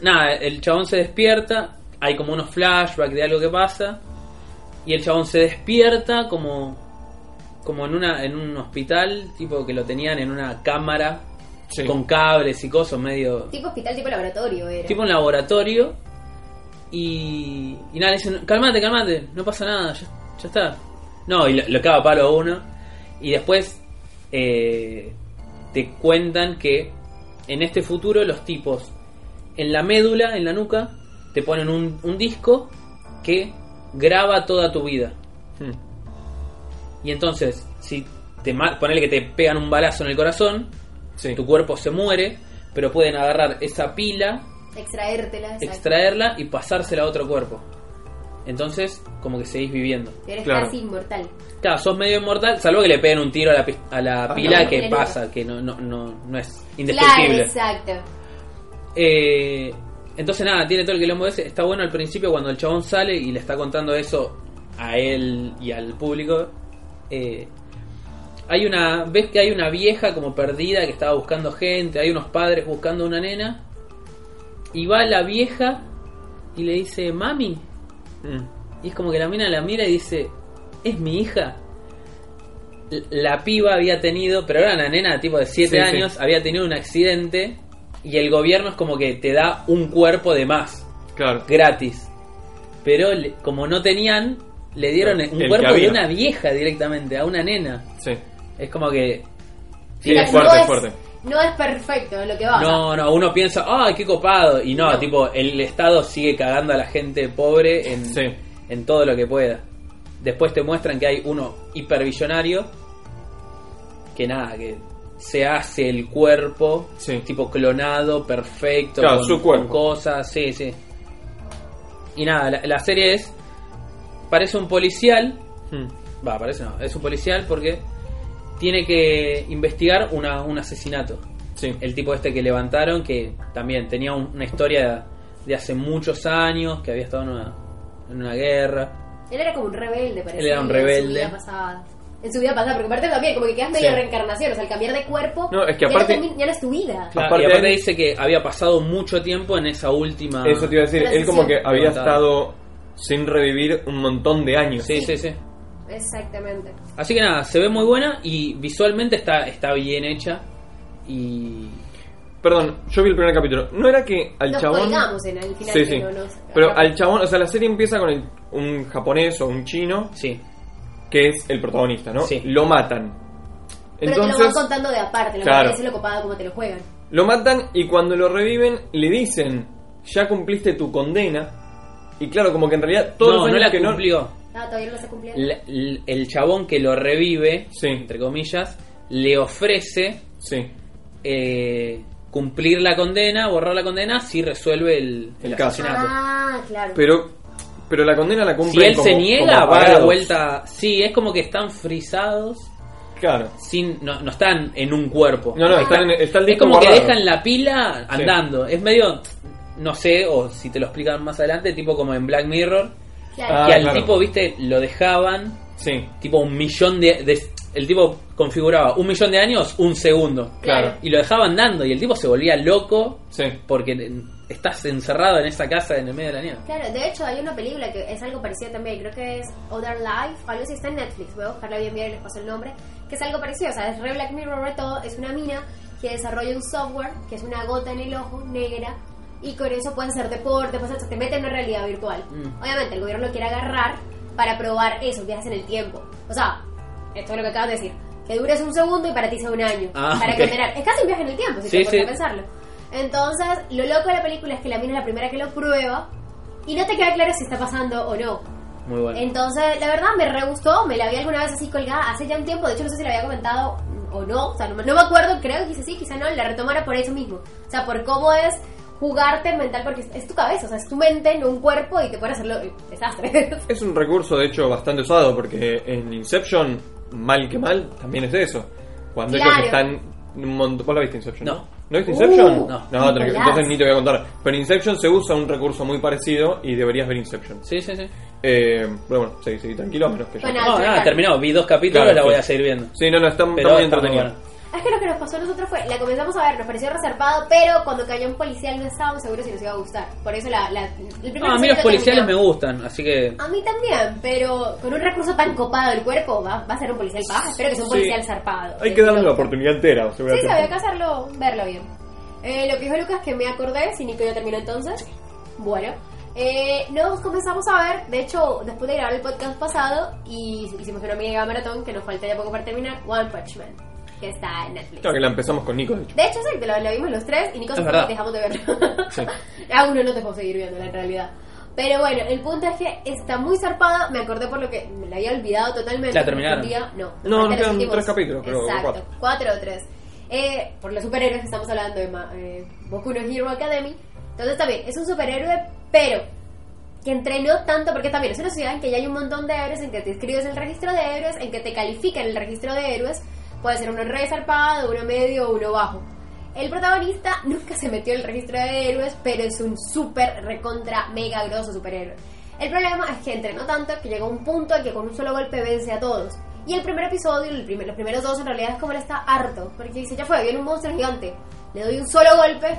nada, el chabón se despierta, hay como unos flashbacks de algo que pasa, y el chabón se despierta como como en una en un hospital, tipo que lo tenían en una cámara Sí. con cables y cosas medio Tipo hospital, tipo laboratorio era. tipo un laboratorio y, y nada, le dicen, calmate, calmate, no pasa nada, ya, ya está. No, y lo, lo caga palo a uno. Y después eh, te cuentan que en este futuro los tipos en la médula, en la nuca, te ponen un, un disco que graba toda tu vida. Hmm. Y entonces, si te ponele que te pegan un balazo en el corazón, Sí. tu cuerpo se muere, pero pueden agarrar esa pila Extraértela, exacto. extraerla y pasársela a otro cuerpo. Entonces, como que seguís viviendo. Eres Claro. casi inmortal. Claro, sos medio inmortal, salvo que le peguen un tiro a la, a la Ah, pila no. que pasa, que no, no, no, no es Claro, indestructible. exacto. Eh, entonces, nada, tiene todo el quilombo ese. Está bueno al principio cuando el chabón sale y le está contando eso a él y al público. Eh, hay una. Ves que hay una vieja como perdida que estaba buscando gente, hay unos padres buscando una nena. Y va la vieja y le dice, mami. Hmm. Y es como que la mina la mira y dice, ¿es mi hija? La piba había tenido, pero era una nena tipo de 7 Sí, sí. años, había tenido un accidente y el gobierno es como que te da un cuerpo de más, Claro. gratis. Pero le- como no tenían, le dieron un el cuerpo de una vieja directamente, a una nena. Sí. Es como que... Sí, es fuerte, no es fuerte. No es perfecto lo que va. No, no, uno piensa, ¡ay, qué copado! Y no, No. tipo, el Estado sigue cagando a la gente pobre en, Sí. en todo lo que pueda. Después te muestran que hay uno hipervillonario que nada, que se hace el cuerpo, Sí. tipo clonado, perfecto, Claro, con, su cuerpo. con cosas, sí, sí. Y nada, la, la serie es, parece un policial, Hmm. va, parece no, es un policial porque tiene que investigar una, un asesinato Sí. el tipo este que levantaron, que también tenía un- una historia de hace muchos años, que había estado en una, en una guerra. Él era como un rebelde, parece. Él era un En rebelde. su vida pasada. En su vida pasada, porque aparte también, como que quedas medio Sí. reencarnación, o sea, al cambiar de cuerpo, No, es que ya, aparte- no, ya no es tu vida. Claro, Aparte y aparte dice que había pasado mucho tiempo en esa última... Eso te iba a decir, él como que había Levantado. estado sin revivir un montón de años. Sí, sí, sí. Exactamente. Así que nada, se ve muy buena y visualmente está, está bien hecha. Y... Perdón, yo vi el primer capítulo. ¿No era que al Nos chabón... en el final. Sí, sí. no nos- Pero al chabón, o sea, la serie empieza con el- un japonés o un chino Sí, que es el protagonista, ¿no? Sí. Lo matan. Pero te lo Entonces, van contando de aparte, lo Claro. que lo copado como te lo juegan. lo matan y cuando lo reviven le dicen, ya cumpliste tu condena. Y claro, como que en realidad todos no, los no años la que cumplió. Ah, todavía no lo está cumpliendo. La- l- el chabón que lo revive, Sí. entre comillas, le ofrece Sí, eh, cumplir la condena, borrar la condena, si resuelve el, el El caso. Ah, claro. pero, pero la condena la si cumple él se niega, va a la vuelta. Sí, es como que están frisados. Claro. Sin, no, no están en un cuerpo. No, no, están en- está el es disco como que dejan la pila andando. Es medio, no sé, o si te lo explican más adelante, tipo como en Black Mirror, Claro. Ah, que al claro. tipo, viste, lo dejaban Sí, tipo un millón de, de- El tipo configuraba un millón de años, un segundo. Claro. Y lo dejaban dando y el tipo se volvía loco sí. porque estás encerrado en esa casa en el medio de la nieve. Claro, de hecho hay una película que es algo parecido también, creo que es Other Life, algo así está en Netflix, voy a buscarla bien bien y les paso el nombre, que es algo parecido, o sea, es re Black Mirror re todo, es una mina que desarrolla un software que es una gota en el ojo negra y con eso puedes hacer deporte, puedes hacer, te mete en una realidad virtual. Mm. Obviamente el gobierno lo quiere agarrar para probar eso, viajes en el tiempo. O sea, esto es lo que acabas de decir, que dures un segundo y para ti sea un año, Ah, para ok. condenar. Es casi un viaje en el tiempo, si Sí, te sí. a pensarlo. Entonces, lo loco de la película es que la mina es la primera que lo prueba y no te queda claro si está pasando o no. Muy bueno. Entonces, la verdad me re gustó, me la vi alguna vez así colgada hace ya un tiempo, de hecho no sé si la había comentado o no, o sea, no, me- no me acuerdo, creo que quizás sí, quizá no, la retomara por eso mismo. O sea, por cómo es jugarte mental, porque es, es tu cabeza, o sea, es tu mente, no un cuerpo y te puede hacerlo desastre. Es un recurso, de hecho, bastante usado, porque en Inception, mal que mal, también es eso. Cuando Claro. ellos están... Un montón, ¿Vos la viste Inception? No. ¿No viste Inception? Uh, no. No, que- entonces ni te voy a contar. Pero en Inception se usa un recurso muy parecido y deberías ver Inception. Sí, sí, sí. Eh, pero bueno, seguí, seguí tranquilo, menos que yo. Bueno, No, nada, terminó. Vi dos capítulos, Claro, la voy sí. a seguir viendo. Sí, no, no, está, está Pero muy está muy entretenido. bueno. Es que lo que nos pasó a nosotros fue, la comenzamos a ver, nos pareció reservado, pero cuando cayó un policial no estábamos seguros si nos iba a gustar. Por eso la, la, el primer No, a mí los policiales me terminó. gustan, así que. A mí también, pero con un recurso tan copado del cuerpo va, va a ser un policial paja. Espero que sea un Sí. policial zarpado. Hay que darle la oportunidad entera, Sí, había que hacerlo, verlo bien. Eh, lo que dijo Lucas, que me acordé, si Nico ya terminó entonces. Bueno, eh, nos comenzamos a ver, de hecho, después de grabar el podcast pasado, y hicimos una mega maratón que nos falta ya poco para terminar, One Punch Man, que está en Netflix. Claro que la empezamos con Nico, de hecho. De hecho, sí, lo, lo vimos los tres y Nico se fue dejamos de verlo. Sí. A uno no te puedo seguir viendo, en realidad. Pero bueno, el punto es que está muy zarpada. Me acordé por lo que me la había olvidado totalmente. ¿La terminaron? Un día- no, No, los quedan últimos- tres capítulos, creo, o Exacto, cuatro. cuatro o tres. Eh, por los superhéroes que estamos hablando de eh, Boku no Hero Academy. Entonces también, es un superhéroe, pero que entrenó tanto, porque también es una ciudad en que ya hay un montón de héroes, en que te inscribes en el registro de héroes, en que te califican en el registro de héroes, puede ser uno re zarpado, uno medio o uno bajo. El protagonista nunca se metió en el registro de héroes, pero es un súper recontra mega grosso superhéroe. El problema es que entrenó tanto que llegó a un punto en que con un solo golpe vence a todos. Y el primer episodio, el primer- los primeros dos en realidad es como él está harto, porque dice, ya fue, viene un monstruo gigante, le doy un solo golpe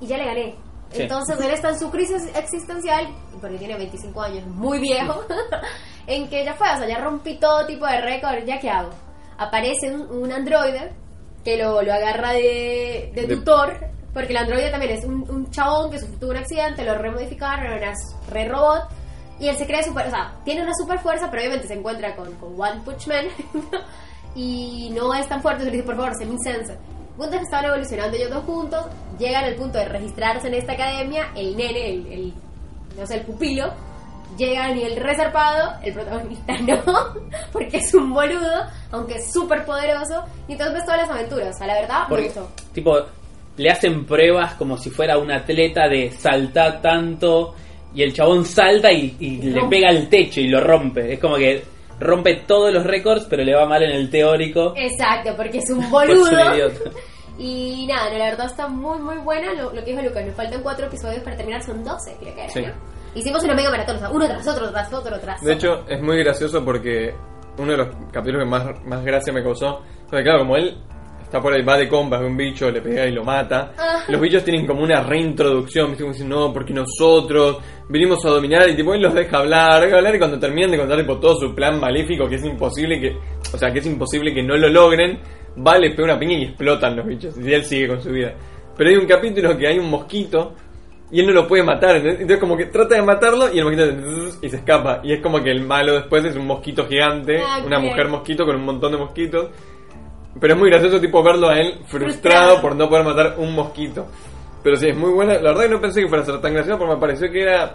y ya le gané. Sí. Entonces él está en su crisis existencial, porque tiene 25 años, muy viejo, en que ya fue, o sea, ya rompí todo tipo de récord, ¿ya qué hago? Aparece un, un androide que lo, lo agarra de, de De- tutor, porque el androide también es un, un chabón que sufrió tuvo un accidente, lo remodificaron, era re robot, y él se cree super, o sea, tiene una super fuerza, pero obviamente se encuentra con, con One Punch Man, y no es tan fuerte, se le dice, por favor, mi sensei. El punto que estaban evolucionando ellos dos juntos, llegan al punto de registrarse en esta academia, el nene, el, el no sé, el pupilo, llega a nivel resarpado, el protagonista no, porque es un boludo, aunque es súper poderoso, y entonces ves todas las aventuras, o sea, la verdad, me Porque, gustó. tipo, le hacen pruebas como si fuera un atleta de saltar tanto y el chabón salta y, y le pega al techo y lo rompe. Es como que rompe todos los récords, pero le va mal en el teórico. Exacto, porque es un Por boludo. ser un idiota. Y nada, no, la verdad está muy, muy buena. Lo, lo que dijo Lucas, nos faltan cuatro episodios para terminar, son 12, creo que era, Sí. ¿no? Hicimos una mega maratón, o sea, uno tras otro, tras otro, tras De otro. hecho, es muy gracioso porque uno de los capítulos que más, más gracia me causó fue claro, como él está por ahí, va de compras, ve un bicho, le pega y lo mata. Ah. Los bichos tienen como una reintroducción, ¿viste? Como dicen, no, porque nosotros vinimos a dominar y tipo él los deja hablar, deja hablar y cuando terminan de contar tipo, todo su plan maléfico que es imposible que, o sea, que es imposible que no lo logren, va, les pega una piña y explotan los bichos y él sigue con su vida. Pero hay un capítulo que hay un mosquito y él no lo puede matar, ¿entendés? entonces como que trata de matarlo y el mosquito y se escapa y es como que el malo después es un mosquito gigante, Ah, una mujer mosquito con un montón de mosquitos. Pero es muy gracioso tipo verlo a él frustrado, Frustrado. por no poder matar un mosquito. Pero sí, es muy buena. La verdad que no pensé que fuera a ser tan gracioso porque me pareció que era...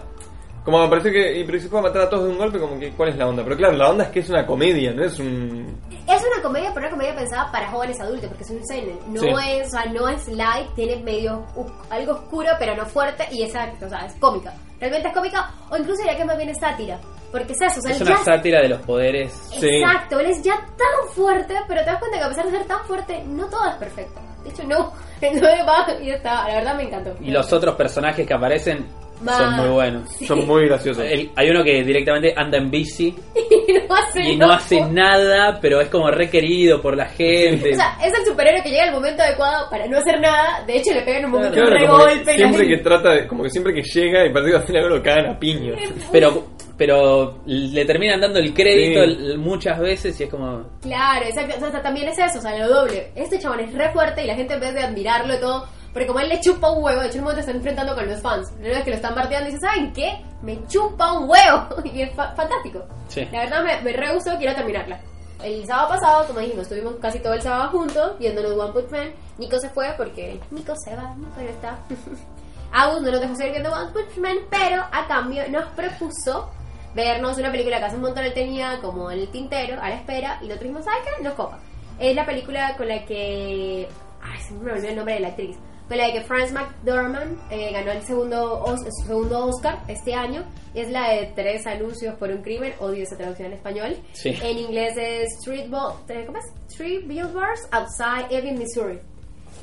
Como me pareció que... Y pero si puede matar a todos de un golpe, como que... ¿Cuál es la onda? Pero claro, la onda es que es una comedia, no es un... Es una comedia, pero una comedia pensada para jóvenes adultos, porque es un seinen. No Sí. es, o sea, no es light, tiene medio algo oscuro, pero no fuerte, y exacto, o sea, es cómica. Realmente es cómica, o incluso diría que más bien es sátira. Porque es eso, o sea, Es una ya- sátira de los poderes. Sí. Exacto, él es ya tan fuerte, pero te das cuenta que a pesar de ser tan fuerte, no todo es perfecto. De hecho, no, no va y está. La verdad me encantó. Y los otros personajes que aparecen Son muy buenos. Son muy graciosos. El- hay uno que directamente anda en bici y no hace, y no hace nada, pero es como requerido por la gente. O sea, es el superhéroe que llega al momento adecuado para no hacer nada. De hecho, le pegan un momento Claro, como que regolpe. y siempre que trata de... Como que siempre que llega y partido al final lo cagan a piña. pero pero le terminan dando el crédito Sí. muchas veces y es como Claro, exacto. O sea, también es eso, o sea, lo doble. Este chabón es re fuerte y la gente en vez de admirarlo y todo, porque como él le chupa un huevo, de hecho en un momento se está enfrentando con los fans. Una vez que lo están bardeando y dice, ¿saben qué? Me chupa un huevo. Y es fa- fantástico. Sí. La verdad me, me re gustó, quiero terminarla. El sábado pasado, como dijimos, estuvimos casi todo el sábado juntos viéndonos One Punch Man. Nico se fue porque Nico se va, Nico no está. Agus no nos dejó seguir viendo One Punch Man, pero a cambio nos propuso vernos una película que hace un montón él tenía como en el tintero, a la espera, y nosotros dijimos, ¿sabes qué? Nos copa. Es la película con la que... Ay, se me olvidó el nombre de la actriz. Con la que Frances McDormand eh, ganó el segundo, Os- su segundo Oscar este año. Es la de Tres anuncios por un crimen. Odio esa traducción en español. Sí. En inglés es Street, Bo- eh, ¿cómo es? Three Billboards Outside Ebbing, Missouri.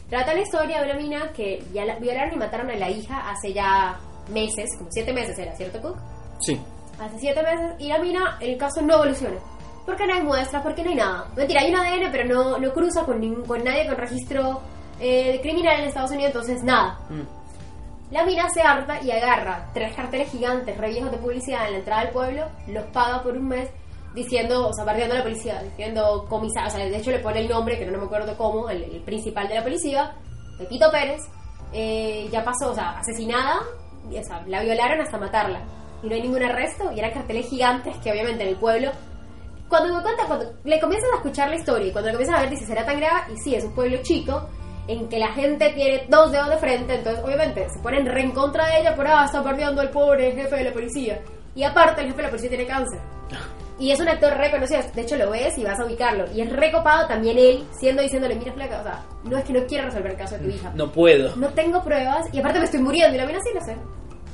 Trata la historia de una mina que ya la violaron y mataron a la hija hace ya meses, como siete meses era, ¿cierto, Cook? Sí. Hace siete meses y la mina, el caso no evoluciona. Porque no hay muestras, porque no hay nada. Mentira, hay un ADN, pero no, no cruza con, ningún- con nadie con registro eh, criminal en Estados Unidos, entonces nada. Mm. La mina se harta y agarra tres carteles gigantes, re viejos de publicidad en la entrada del pueblo, los paga por un mes diciendo, o sea, bardeando a la policía, diciendo comisario, o sea, de hecho le pone el nombre, que no me acuerdo cómo, el, el principal de la policía, Pepito Pérez, eh, ya pasó, o sea, asesinada, y, o sea, la violaron hasta matarla. Y no hay ningún arresto, y eran carteles gigantes que obviamente en el pueblo cuando me cuenta, cuando le comienzas a escuchar la historia y cuando le comienzas a ver, dices, ¿será tan grave? Y sí, es un pueblo chico en que la gente tiene dos dedos de frente, entonces obviamente se ponen re en contra de ella por, ah, está perdiendo el pobre jefe de la policía. Y aparte, el jefe de la policía tiene cáncer. Y es un actor reconocido, de hecho lo ves y vas a ubicarlo. Y es recopado también él, siendo diciéndole, mira flaca, o sea, no es que no quiera resolver el caso de tu hija. No puedo. No tengo pruebas y aparte me estoy muriendo y la mina sí lo sé.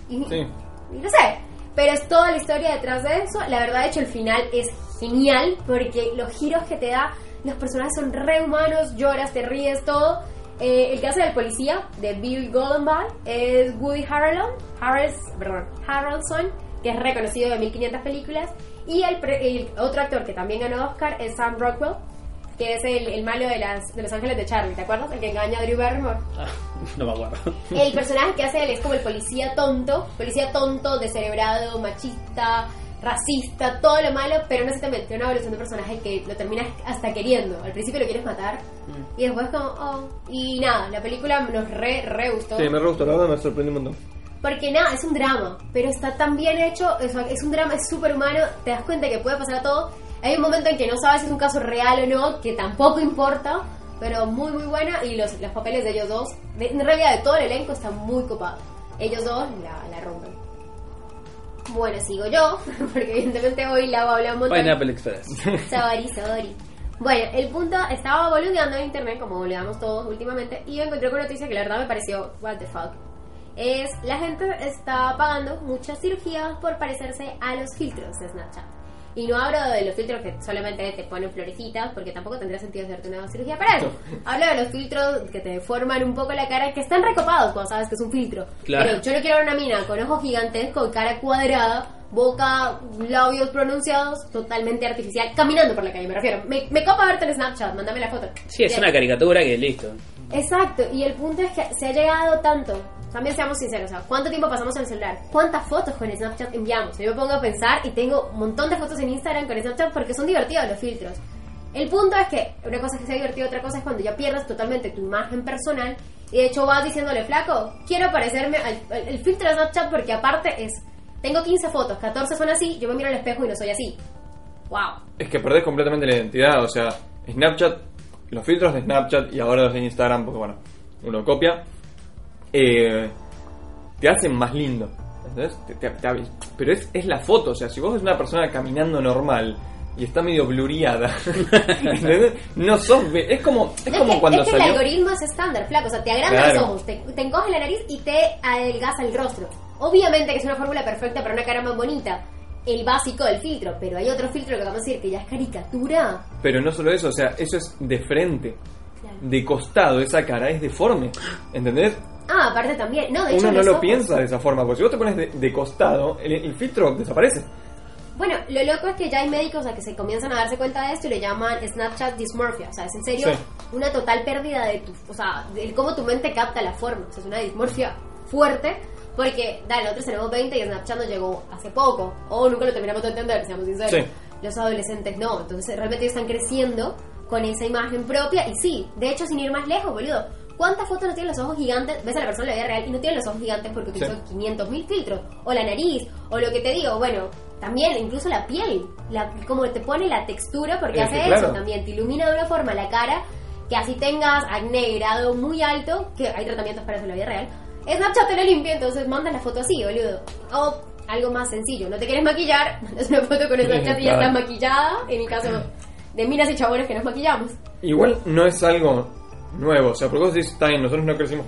Y, Sí. y no sé, pero es toda la historia detrás de eso. La verdad, de hecho, el final es genial porque los giros que te da, los personajes son re humanos, lloras, te ríes, todo. Eh, el caso del policía, de Bill Goldenbach, es Woody Harrelson, Harrels, perdón, Harrelson, que es reconocido de 1500 películas. Y el, el otro actor que también ganó Oscar es Sam Rockwell, que es el, el malo de, las, de Los Ángeles de Charlie, ¿te acuerdas? El que engaña a Drew Barrymore. Ah, no me acuerdo. El personaje que hace él es como el policía tonto, policía tonto, descerebrado, machista, racista, todo lo malo, pero no exactamente tiene una evolución de personaje que lo terminas hasta queriendo. Al principio lo quieres matar y después como, oh. Y nada, la película nos re, re gustó. Sí, me re gustó, la verdad me sorprendió un montón. Porque nada, es un drama, pero está tan bien hecho, sea, es un drama, es súper humano, te das cuenta que puede pasar a todo. Hay un momento en que no sabes si es un caso real o no, que tampoco importa, pero muy muy buena y los, los papeles de ellos dos, de- en realidad de todo el elenco, están muy copados. Ellos dos la, la rompen. Bueno, sigo yo, porque evidentemente hoy la voy a hablar un montón. Pineapple Express. Sorry, sorry. Bueno, el punto, estaba boludeando en internet, como boludeamos todos últimamente, y me encontré con una noticia que la verdad me pareció, what the fuck. Es, la gente está pagando muchas cirugías por parecerse a los filtros de Snapchat. Y no hablo de los filtros que solamente te ponen florecitas, porque tampoco tendría sentido hacerte una cirugía para eso. Hablo de los filtros que te deforman un poco la cara, que están recopados cuando sabes que es un filtro. Claro. Pero yo no quiero ver una mina con ojos gigantes, con cara cuadrada, boca, labios pronunciados, totalmente artificial, caminando por la calle, me refiero. Me, me copa verte en Snapchat, mándame la foto. Sí, es Bien. una caricatura que listo. Exacto, y el punto es que se ha llegado tanto. También seamos sinceros, ¿cuánto tiempo pasamos en el celular? ¿Cuántas fotos con Snapchat enviamos? Yo me pongo a pensar y tengo un montón de fotos en Instagram con Snapchat porque son divertidos los filtros. El punto es que una cosa es que sea divertido, otra cosa es cuando ya pierdes totalmente tu imagen personal y de hecho vas diciéndole, flaco, quiero parecerme al, al- el filtro de Snapchat porque aparte es, tengo 15 fotos, 14 son así, yo me miro al espejo y no soy así. Wow. Es que perdés completamente la identidad, o sea, Snapchat, los filtros de Snapchat y ahora los de Instagram, porque bueno, uno copia, eh, te hacen más lindo. ¿Entendés? Te- te- pero es, es la foto, o sea, si vos ves una persona caminando normal y está medio bluriada. No sos. Es como, es como que, cuando es que el algoritmo es estándar, flaco. O sea, te agranda Claro. los ojos, te, te encoge la nariz y te adelgaza el rostro. Obviamente que es una fórmula perfecta para una cara más bonita. El básico del filtro, pero hay otro filtro que vamos a decir que ya es caricatura. Pero no solo eso, o sea, eso es de frente. Claro. De costado, esa cara es deforme. ¿Entendés? Ah, aparte también. No, de hecho, Uno no lo ojos- piensa de esa forma, porque si vos te pones de, de costado, el, el filtro desaparece. Bueno, lo loco es que ya hay médicos a que se comienzan a darse cuenta de esto y le llaman Snapchat dysmorphia. O sea, es en serio Sí. una total pérdida de tu. O sea, de cómo tu mente capta la forma. O sea, es una dismorfia fuerte. Porque, dale, nosotros tenemos 20 y Snapchat nos llegó hace poco. O nunca lo terminamos de entender, seamos sinceros. Sí. Los adolescentes no. Entonces, realmente están creciendo con esa imagen propia. Y sí, de hecho, sin ir más lejos, boludo. ¿Cuántas fotos no tienen los ojos gigantes? Ves a la persona en la vida real y no tienen los ojos gigantes porque Sí. utilizó 500 mil filtros. O la nariz, o lo que te digo, bueno, también incluso la piel. La, como te pone la textura porque Es hace claro. eso también. Te ilumina de una forma la cara que así tengas acné grado muy alto, que hay tratamientos para eso en la vida real. Snapchat te lo limpia, entonces mandas la foto así, boludo. O algo más sencillo, no te quieres maquillar, mandas una foto con Snapchat y ya estás maquillada, en el caso de minas y chabones que nos maquillamos. Igual no es algo nuevo, o sea, porque vos decís, está bien, nosotros no crecimos.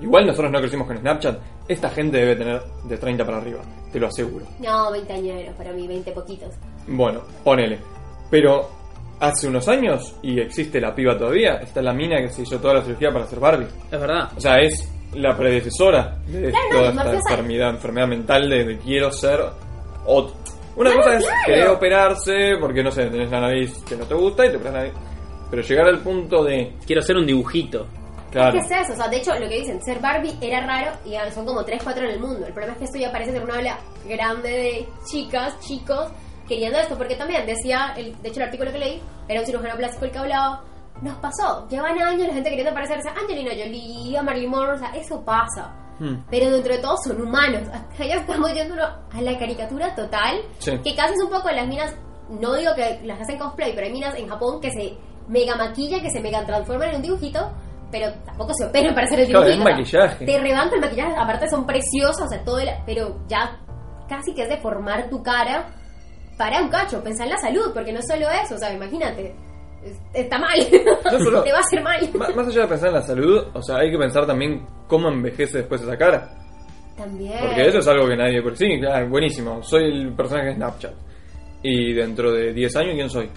Igual nosotros no crecimos con Snapchat. Esta gente debe tener de 30 para arriba, te lo aseguro. No, 20 añeros para mí, 20 poquitos. Bueno, ponele. Pero hace unos años y existe la piba todavía. Está la mina que se hizo toda la cirugía para hacer Barbie. Es verdad. O sea, es la predecesora de Claro, toda esta enfermedad, enfermedad mental de, de quiero ser otro. Una Claro, cosa es claro. querer operarse porque no sé, tenés la nariz que no te gusta y te operas la nariz. Pero llegar al punto de, Quiero ser un dibujito. claro, Es que es eso, o sea, de hecho lo que dicen, ser Barbie era raro y son como 3, 4 en el mundo. El problema es que esto ya parece ser una ola grande de chicas, chicos, queriendo esto, porque también decía, el, de hecho el artículo que leí, era un cirujano plástico el que hablaba, nos pasó, llevan años la gente queriendo parecerse a Angelina Jolie, a Marilyn Monroe, o sea, eso pasa. Hmm. Pero dentro de todo son humanos. Acá ya estamos yendo a la caricatura total. Sí. Que casi es un poco las minas, no digo que las hacen cosplay, pero hay minas en Japón que se mega maquillan, que se mega transforman en un dibujito, pero tampoco se operan para hacer el Claro, dibujito. es o sea, maquillaje. Te rebanca el maquillaje, aparte son preciosas, o sea, todo el, pero ya casi que es deformar tu cara para un cacho. Pensá en la salud, porque no es solo eso, o sea, imagínate. es- Está mal. No solo- Te va a hacer mal. Ma- Más allá de pensar en la salud, o sea, hay que pensar también cómo envejece después esa cara. También. Porque eso es algo que nadie... Sí, claro, buenísimo. Soy el personaje de Snapchat. Y dentro de 10 años, ¿quién soy?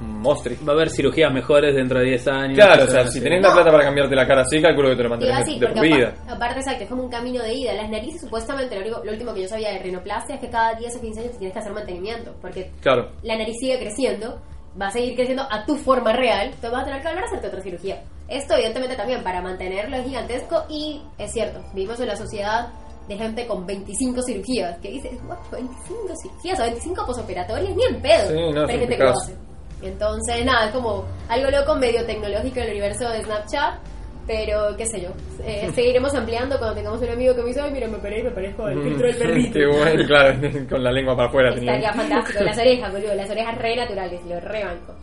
Un monstruo. Va a haber cirugías mejores dentro de 10 años. Claro, o sea, si tenés la plata para cambiarte la cara así, calculo que te lo Te mantienes decir, de, por vida. apa- aparte, exacto, es como un camino de ida. Las narices, supuestamente, lo, único- lo último que yo sabía de rinoplastia es que cada 10 o 15 años te tienes que hacer mantenimiento. Porque Claro. la nariz sigue creciendo, va a seguir creciendo a tu forma real, entonces vas a tener que volver a hacerte otra cirugía. Esto, evidentemente, también para mantenerlo es gigantesco y es cierto, vivimos en la sociedad de gente con 25 cirugías. Que dices, "What, 25 cirugías o 25 posoperatorias, ni en pedo. Sí, no, Pero gente que lo hace. Entonces, nada, es como algo loco, medio tecnológico en el universo de Snapchat. Pero, qué sé yo, eh, seguiremos ampliando cuando tengamos un amigo que me dice, ay, mira, me parezco, me parezco al filtro del perrito. Qué bueno, claro, con la lengua para afuera. tenía. Estaría fantástico. Las orejas, boludo. Las orejas re naturales. Lo rebanco.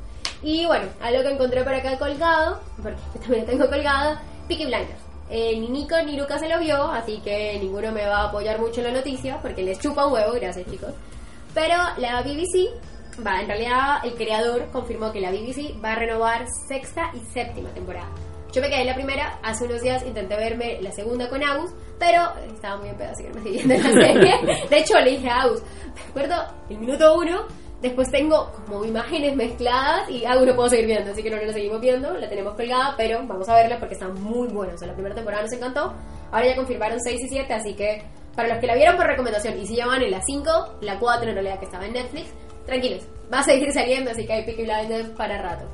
Y bueno, algo que encontré por acá colgado, porque también lo tengo colgado, Peaky Blinders. Eh, ni Nico ni Luca se lo vio, así que ninguno me va a apoyar mucho en la noticia, porque les chupa un huevo, gracias chicos. Pero la BBC, va, en realidad el creador confirmó que la BBC va a renovar sexta y séptima temporada. Yo me quedé en la primera, hace unos días intenté verme la segunda con Agus, pero estaba muy en pedo, así que no me seguí viendo la serie. De hecho, le dije a Agus, me acuerdo el minuto uno, después tengo como imágenes mezcladas y Agus no puedo seguir viendo, así que no la seguimos viendo, la tenemos colgada, pero vamos a verla porque está muy buena. O sea, la primera temporada nos encantó, ahora ya confirmaron 6 y 7, así que para los que la vieron por recomendación y si ya van en la 5, la 4 en realidad que estaba en Netflix, tranquilos, va a seguir saliendo, así que hay Peaky Blinders para rato.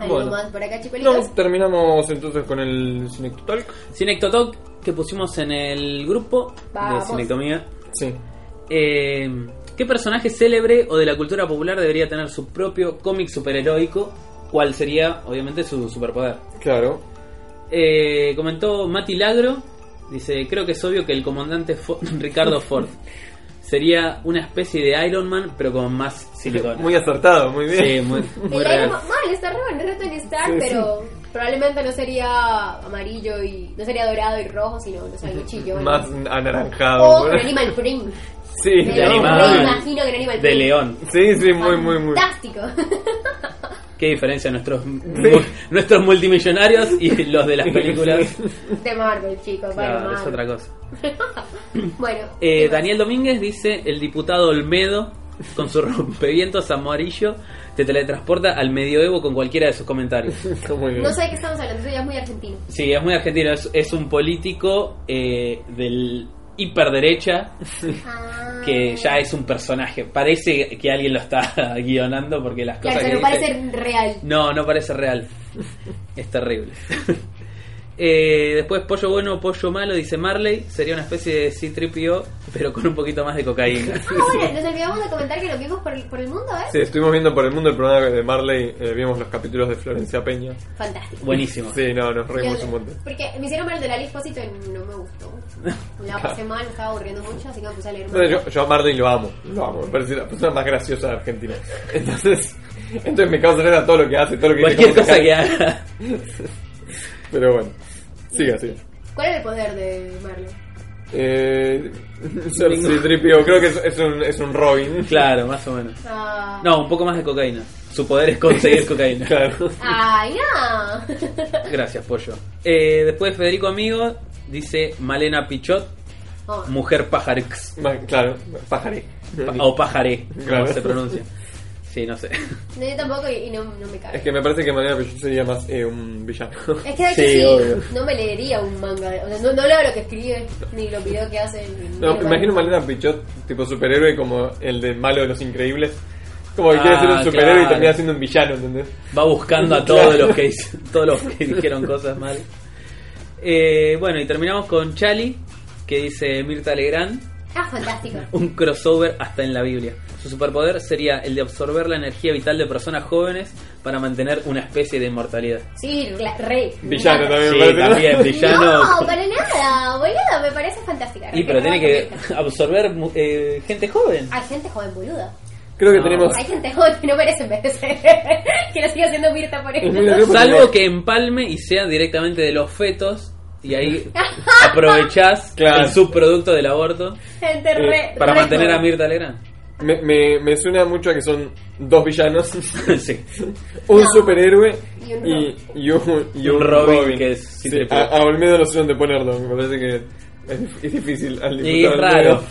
¿Algo Bueno. más por acá? No, terminamos entonces con el Cinecto Talk. Cinectotalk que pusimos en el grupo Vamos. de Cinectomía. Sí. Eh, ¿Qué personaje célebre o de la cultura popular debería tener su propio cómic superheroico? ¿Cuál sería, obviamente, su superpoder? Claro. Eh, comentó Mati Lagro. Dice: Creo que es obvio que el comandante Fo- Ricardo Ford sería una especie de Iron Man, pero con más silicona. Muy acertado, muy bien. Sí, muy, muy El real. Iron Man- mal, está re bueno, es re Tony Stark, Sí, pero probablemente no sería amarillo y no sería dorado y rojo, sino no sé, algo chillo. Más anaranjado. O con Animal Print. Sí, Me de lo animal. reimagino con Animal De Print. León. sí, sí, muy, muy, muy. Fantástico. Qué diferencia nuestros, mu- nuestros multimillonarios y los de las películas. De Marvel, chicos. Bueno, Claro, es Marvel. otra cosa. Bueno. Eh, ¿qué más? Daniel Domínguez dice, el diputado Olmedo, con su rompevientos amarillo, te teletransporta al medioevo con cualquiera de sus comentarios. Muy bien. No sé de qué estamos hablando, eso ya es muy argentino. Sí, es muy argentino, es, es un político eh, del hiperderecha Ah. que ya es un personaje. Parece que alguien lo está guionando porque las Claro, cosas que no dice- parece real. No, no parece real. Es terrible. Eh, después, pollo bueno, pollo malo, dice Marley. Sería una especie de C-3PO, pero con un poquito más de cocaína. Ah, bueno, nos olvidamos de comentar que lo vimos por el, por el mundo, ¿eh? Sí, estuvimos viendo por el mundo el programa de Marley, eh, vimos los capítulos de Florencia Peña. Fantástico. Buenísimo. Sí, no, nos reímos Yo- un montón. Porque me hicieron ver el de la Expósito y no me gustó. La pasé mal, me estaba aburriendo mucho, así que me puse a leer Entonces, más. yo, yo a Marley lo amo, lo amo, me parece la persona más graciosa de Argentina. Entonces, entonces me causa gracia todo lo que hace, todo lo que dice, Cualquier cosa que haga. Pero bueno, siga, siga. ¿Cuál es el poder de Marley? Eh, C-3PO, creo que es, es un, es un Robin. Claro, más o menos. Ah, No, un poco más de cocaína. Su poder es conseguir cocaína. Claro. ¡Ay, no! Gracias, pollo. Eh, después Federico Amigo dice Malena Pichot, Oh, mujer pajarix. Ma- Claro, pajaré. Pa- o pajaré, como Claro. se pronuncia. Sí, no sé. No, yo tampoco y, y no, no me cabe. Es que me parece que Mariana Pichot sería más eh, un villano. Es que de hecho Sí, sí, obvio. no me leería un manga. O sea, no, no leo lo que escribe, ni los videos que hace. No, me imagino Malena Pichot tipo superhéroe como el de malo de los increíbles. Como que quiere ser un Ah, superhéroe y termina siendo un villano, ¿entendés? Va buscando a todos los que todos los que dijeron cosas mal. Eh, bueno, y terminamos con Chali, que dice Mirta Legrand, Ah, fantástico. un crossover hasta en la Biblia. Su superpoder sería el de absorber la energía vital de personas jóvenes para mantener una especie de inmortalidad. Sí, la- rey. Villano también, Sí, me parece, ¿no? también, villano. No, para nada, boludo, me parece fantástica. Y pero tiene que Hay absorber mu- eh, gente joven. gente joven boluda. Creo que No. tenemos. Hay gente joven que no merece envejecer. que lo siga haciendo Mirta por eso. Salvo que empalme y sea directamente de los fetos. Y ahí aprovechás Claro. el subproducto del aborto Gente re. para re mantener a. Mirta Legrand. Me, me, me suena mucho a que son dos villanos, sí. un No. superhéroe Y un y, y un, y Un un Robin que es Sí, a, a Olmedo no sé dónde ponerlo, me parece que es, es difícil al Y es raro.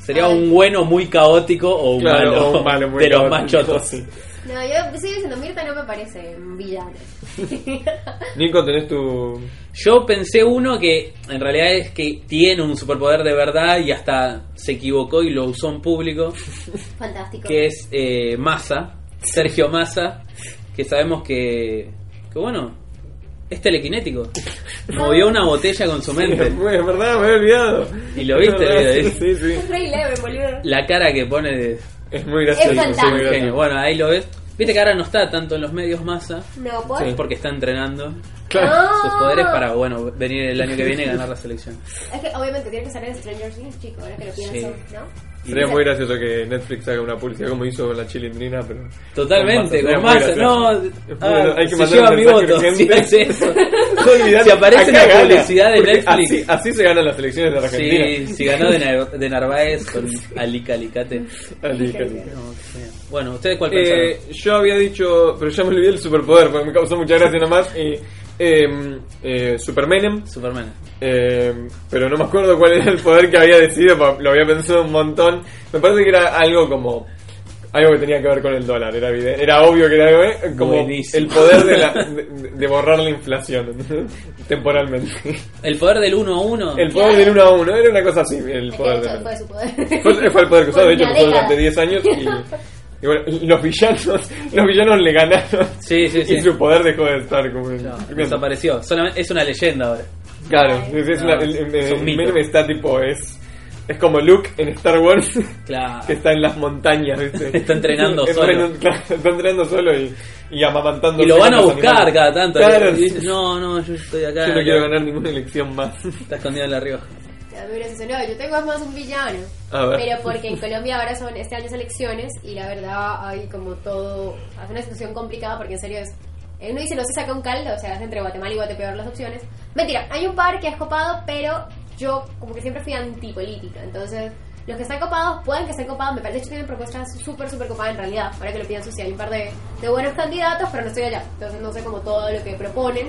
Sería un bueno muy caótico o un Claro, malo, o un malo muy de los caótico, más chotos. sí. No, yo sigo diciendo Mirta no me parece un villano. Nico, tenés tu. Yo pensé uno que en realidad es que tiene un superpoder de verdad y hasta se equivocó y lo usó en público, Fantástico. que es eh, Massa, Sergio Massa, que sabemos que, que bueno, es telequinético. Movió una botella con su mente. Es verdad, me había olvidado. ¿Y lo viste, verdad, video? Sí, sí. Es re leve, boludo. La cara que pone de, Es muy gracioso. Es fantástico. muy gracioso. genio. Bueno, ahí lo ves. Viste que ahora no está tanto en los medios Massa, No, ¿por? Sí. porque está entrenando Claro. Ah. sus poderes para, bueno, venir el año que viene y ganar la selección. Es que obviamente tiene que salir en Stranger Things, chico, ahora que lo pienso, Sí. ¿no? Sería muy gracioso que Netflix haga una publicidad como hizo con la chilindrina, pero. Totalmente, con muy Massa. gracioso. No, ah, hay que se mandar lleva mi voto. Si hace eso. Si aparece una gana, publicidad de Netflix. Así, así se ganan las elecciones de Argentina. Sí, si ganó de, Nar- de Narváez con Alica Alicate. Ali, Cali. No, sí. Bueno, ¿ustedes cuál pensaron? Eh, yo había dicho, pero ya me olvidé el superpoder, porque me causó mucha gracia nomás. Y, eh, eh, Supermanem, Superman. Eh, pero no me acuerdo cuál era el poder que había decidido, lo había pensado un montón. Me parece que era algo como. Algo que tenía que ver con el dólar, era evidente, era obvio que era algo, eh, como Buenísimo. el poder de, la- de, de borrar la inflación temporalmente. El poder del 1 a 1. El poder del 1 a 1, era una cosa así, el Es que poder de hecho fue su poder. fue, fue el poder que usó, de hecho una lo usó durante década. 10 años y, y bueno, los villanos, los villanos le ganaron Sí, sí, sí. y su poder dejó de estar como No, desapareció. Solamente, es una leyenda ahora. Claro, es, es no, una- el, el- es un el mito. meme está tipo, es, es como Luke en Star Wars, Claro. que está en las montañas, ¿viste? Está entrenando Es solo. re- claro, está entrenando solo y, y amamantando. Y lo van a los buscar animales. cada tanto. Claro, Y dice, no, no, yo estoy acá. yo no quiero ganar ninguna elección más. Está escondido en la Rioja. Me no, yo tengo más un villano. A ver. Pero porque en Colombia ahora son este año elecciones y la verdad hay como todo. Es una situación complicada porque en serio es. Eh, Uno dice no se saca un caldo, o sea, es entre Guatemala y Guatepeor las opciones. Mentira, hay un par que es copado, pero yo como que siempre fui antipolítica. Entonces, los que están copados pueden que estén copados. Me parece que tienen propuestas súper, súper copadas en realidad. Ahora que lo pienso, sí, hay un par de, de buenos candidatos, pero no estoy allá. Entonces, no sé como todo lo que proponen.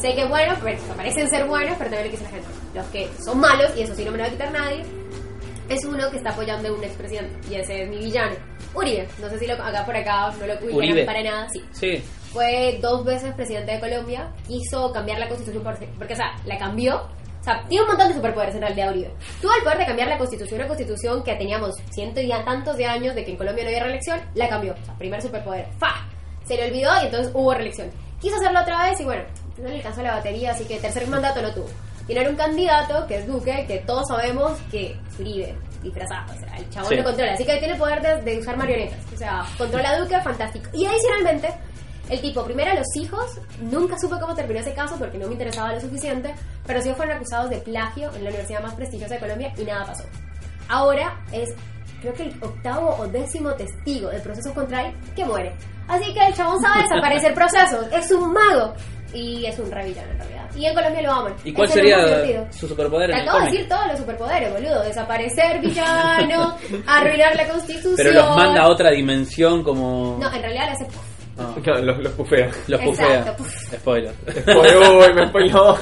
Sé que bueno, pero parecen ser buenos, pero también lo que dice la gente. Los que son malos, y eso sí no me lo va a quitar nadie, es uno que está apoyando a un expresidente y ese es mi villano. Uribe, no sé si lo, acá por acá no lo ubican para nada, sí. Sí. Fue dos veces presidente de Colombia, quiso cambiar la constitución por- porque, o sea, la cambió. O sea, tiene un montón de superpoderes en realidad Uribe. Tuvo el poder de cambiar la constitución, una constitución que teníamos ciento y tantos de años de que en Colombia no había reelección, la cambió. O sea, primer superpoder. ¡Fa! Se le olvidó y entonces hubo reelección. Quiso hacerlo otra vez y bueno, no le alcanzó la batería, así que tercer mandato no tuvo. Tiene un candidato que es Duque, que todos sabemos que es Uribe, disfrazado. O sea, el chabón Sí. lo controla. Así que tiene poder de, de usar marionetas. O sea, controla a Duque, fantástico. Y adicionalmente, el tipo, primero a los hijos, nunca supe cómo terminó ese caso porque no me interesaba lo suficiente, pero sí fueron acusados de plagio en la universidad más prestigiosa de Colombia y nada pasó. Ahora es, creo que el octavo o décimo testigo de procesos contra él que muere. Así que el chabón sabe desaparecer procesos, es un mago y es un re villano en realidad. Y en Colombia lo aman. ¿Y cuál Ese es lo más sería su superpoder Te acabo de decir todos los superpoderes, boludo. Desaparecer villano, arruinar la constitución. Pero los manda a otra dimensión como... No, en realidad le hace Ah. Claro, los, los pufea. Los Exacto, pufea. puf. Spoiler. Uy, me spoiló.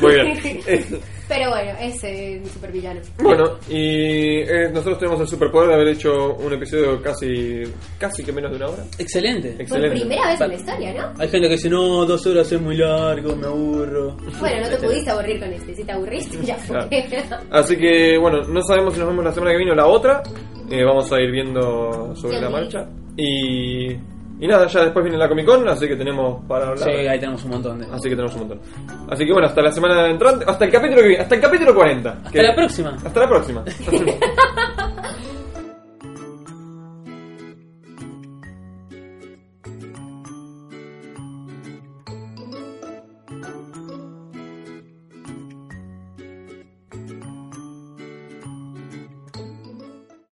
Muy bien. Pero bueno, es eh, un supervillano. Bueno, y eh, nosotros tenemos el superpoder de haber hecho un episodio casi casi que menos de una hora. Excelente. Por Excelente. primera vez en la historia, ¿no? Hay gente que dice, no, dos horas es muy largo, me aburro. Bueno, no te pudiste aburrir con este. Si te aburriste, ya fue. Así que, bueno, no sabemos si nos vemos la semana que viene o la otra. Eh, vamos a ir viendo sobre Sí. la marcha. Y, y nada, ya después viene la Comic Con, así que tenemos para hablar. Sí, ahí tenemos un montón de. Así que tenemos un montón. Así que bueno, hasta la semana entrante, hasta el capítulo que viene, hasta el capítulo 40. Hasta la próxima. Hasta la próxima.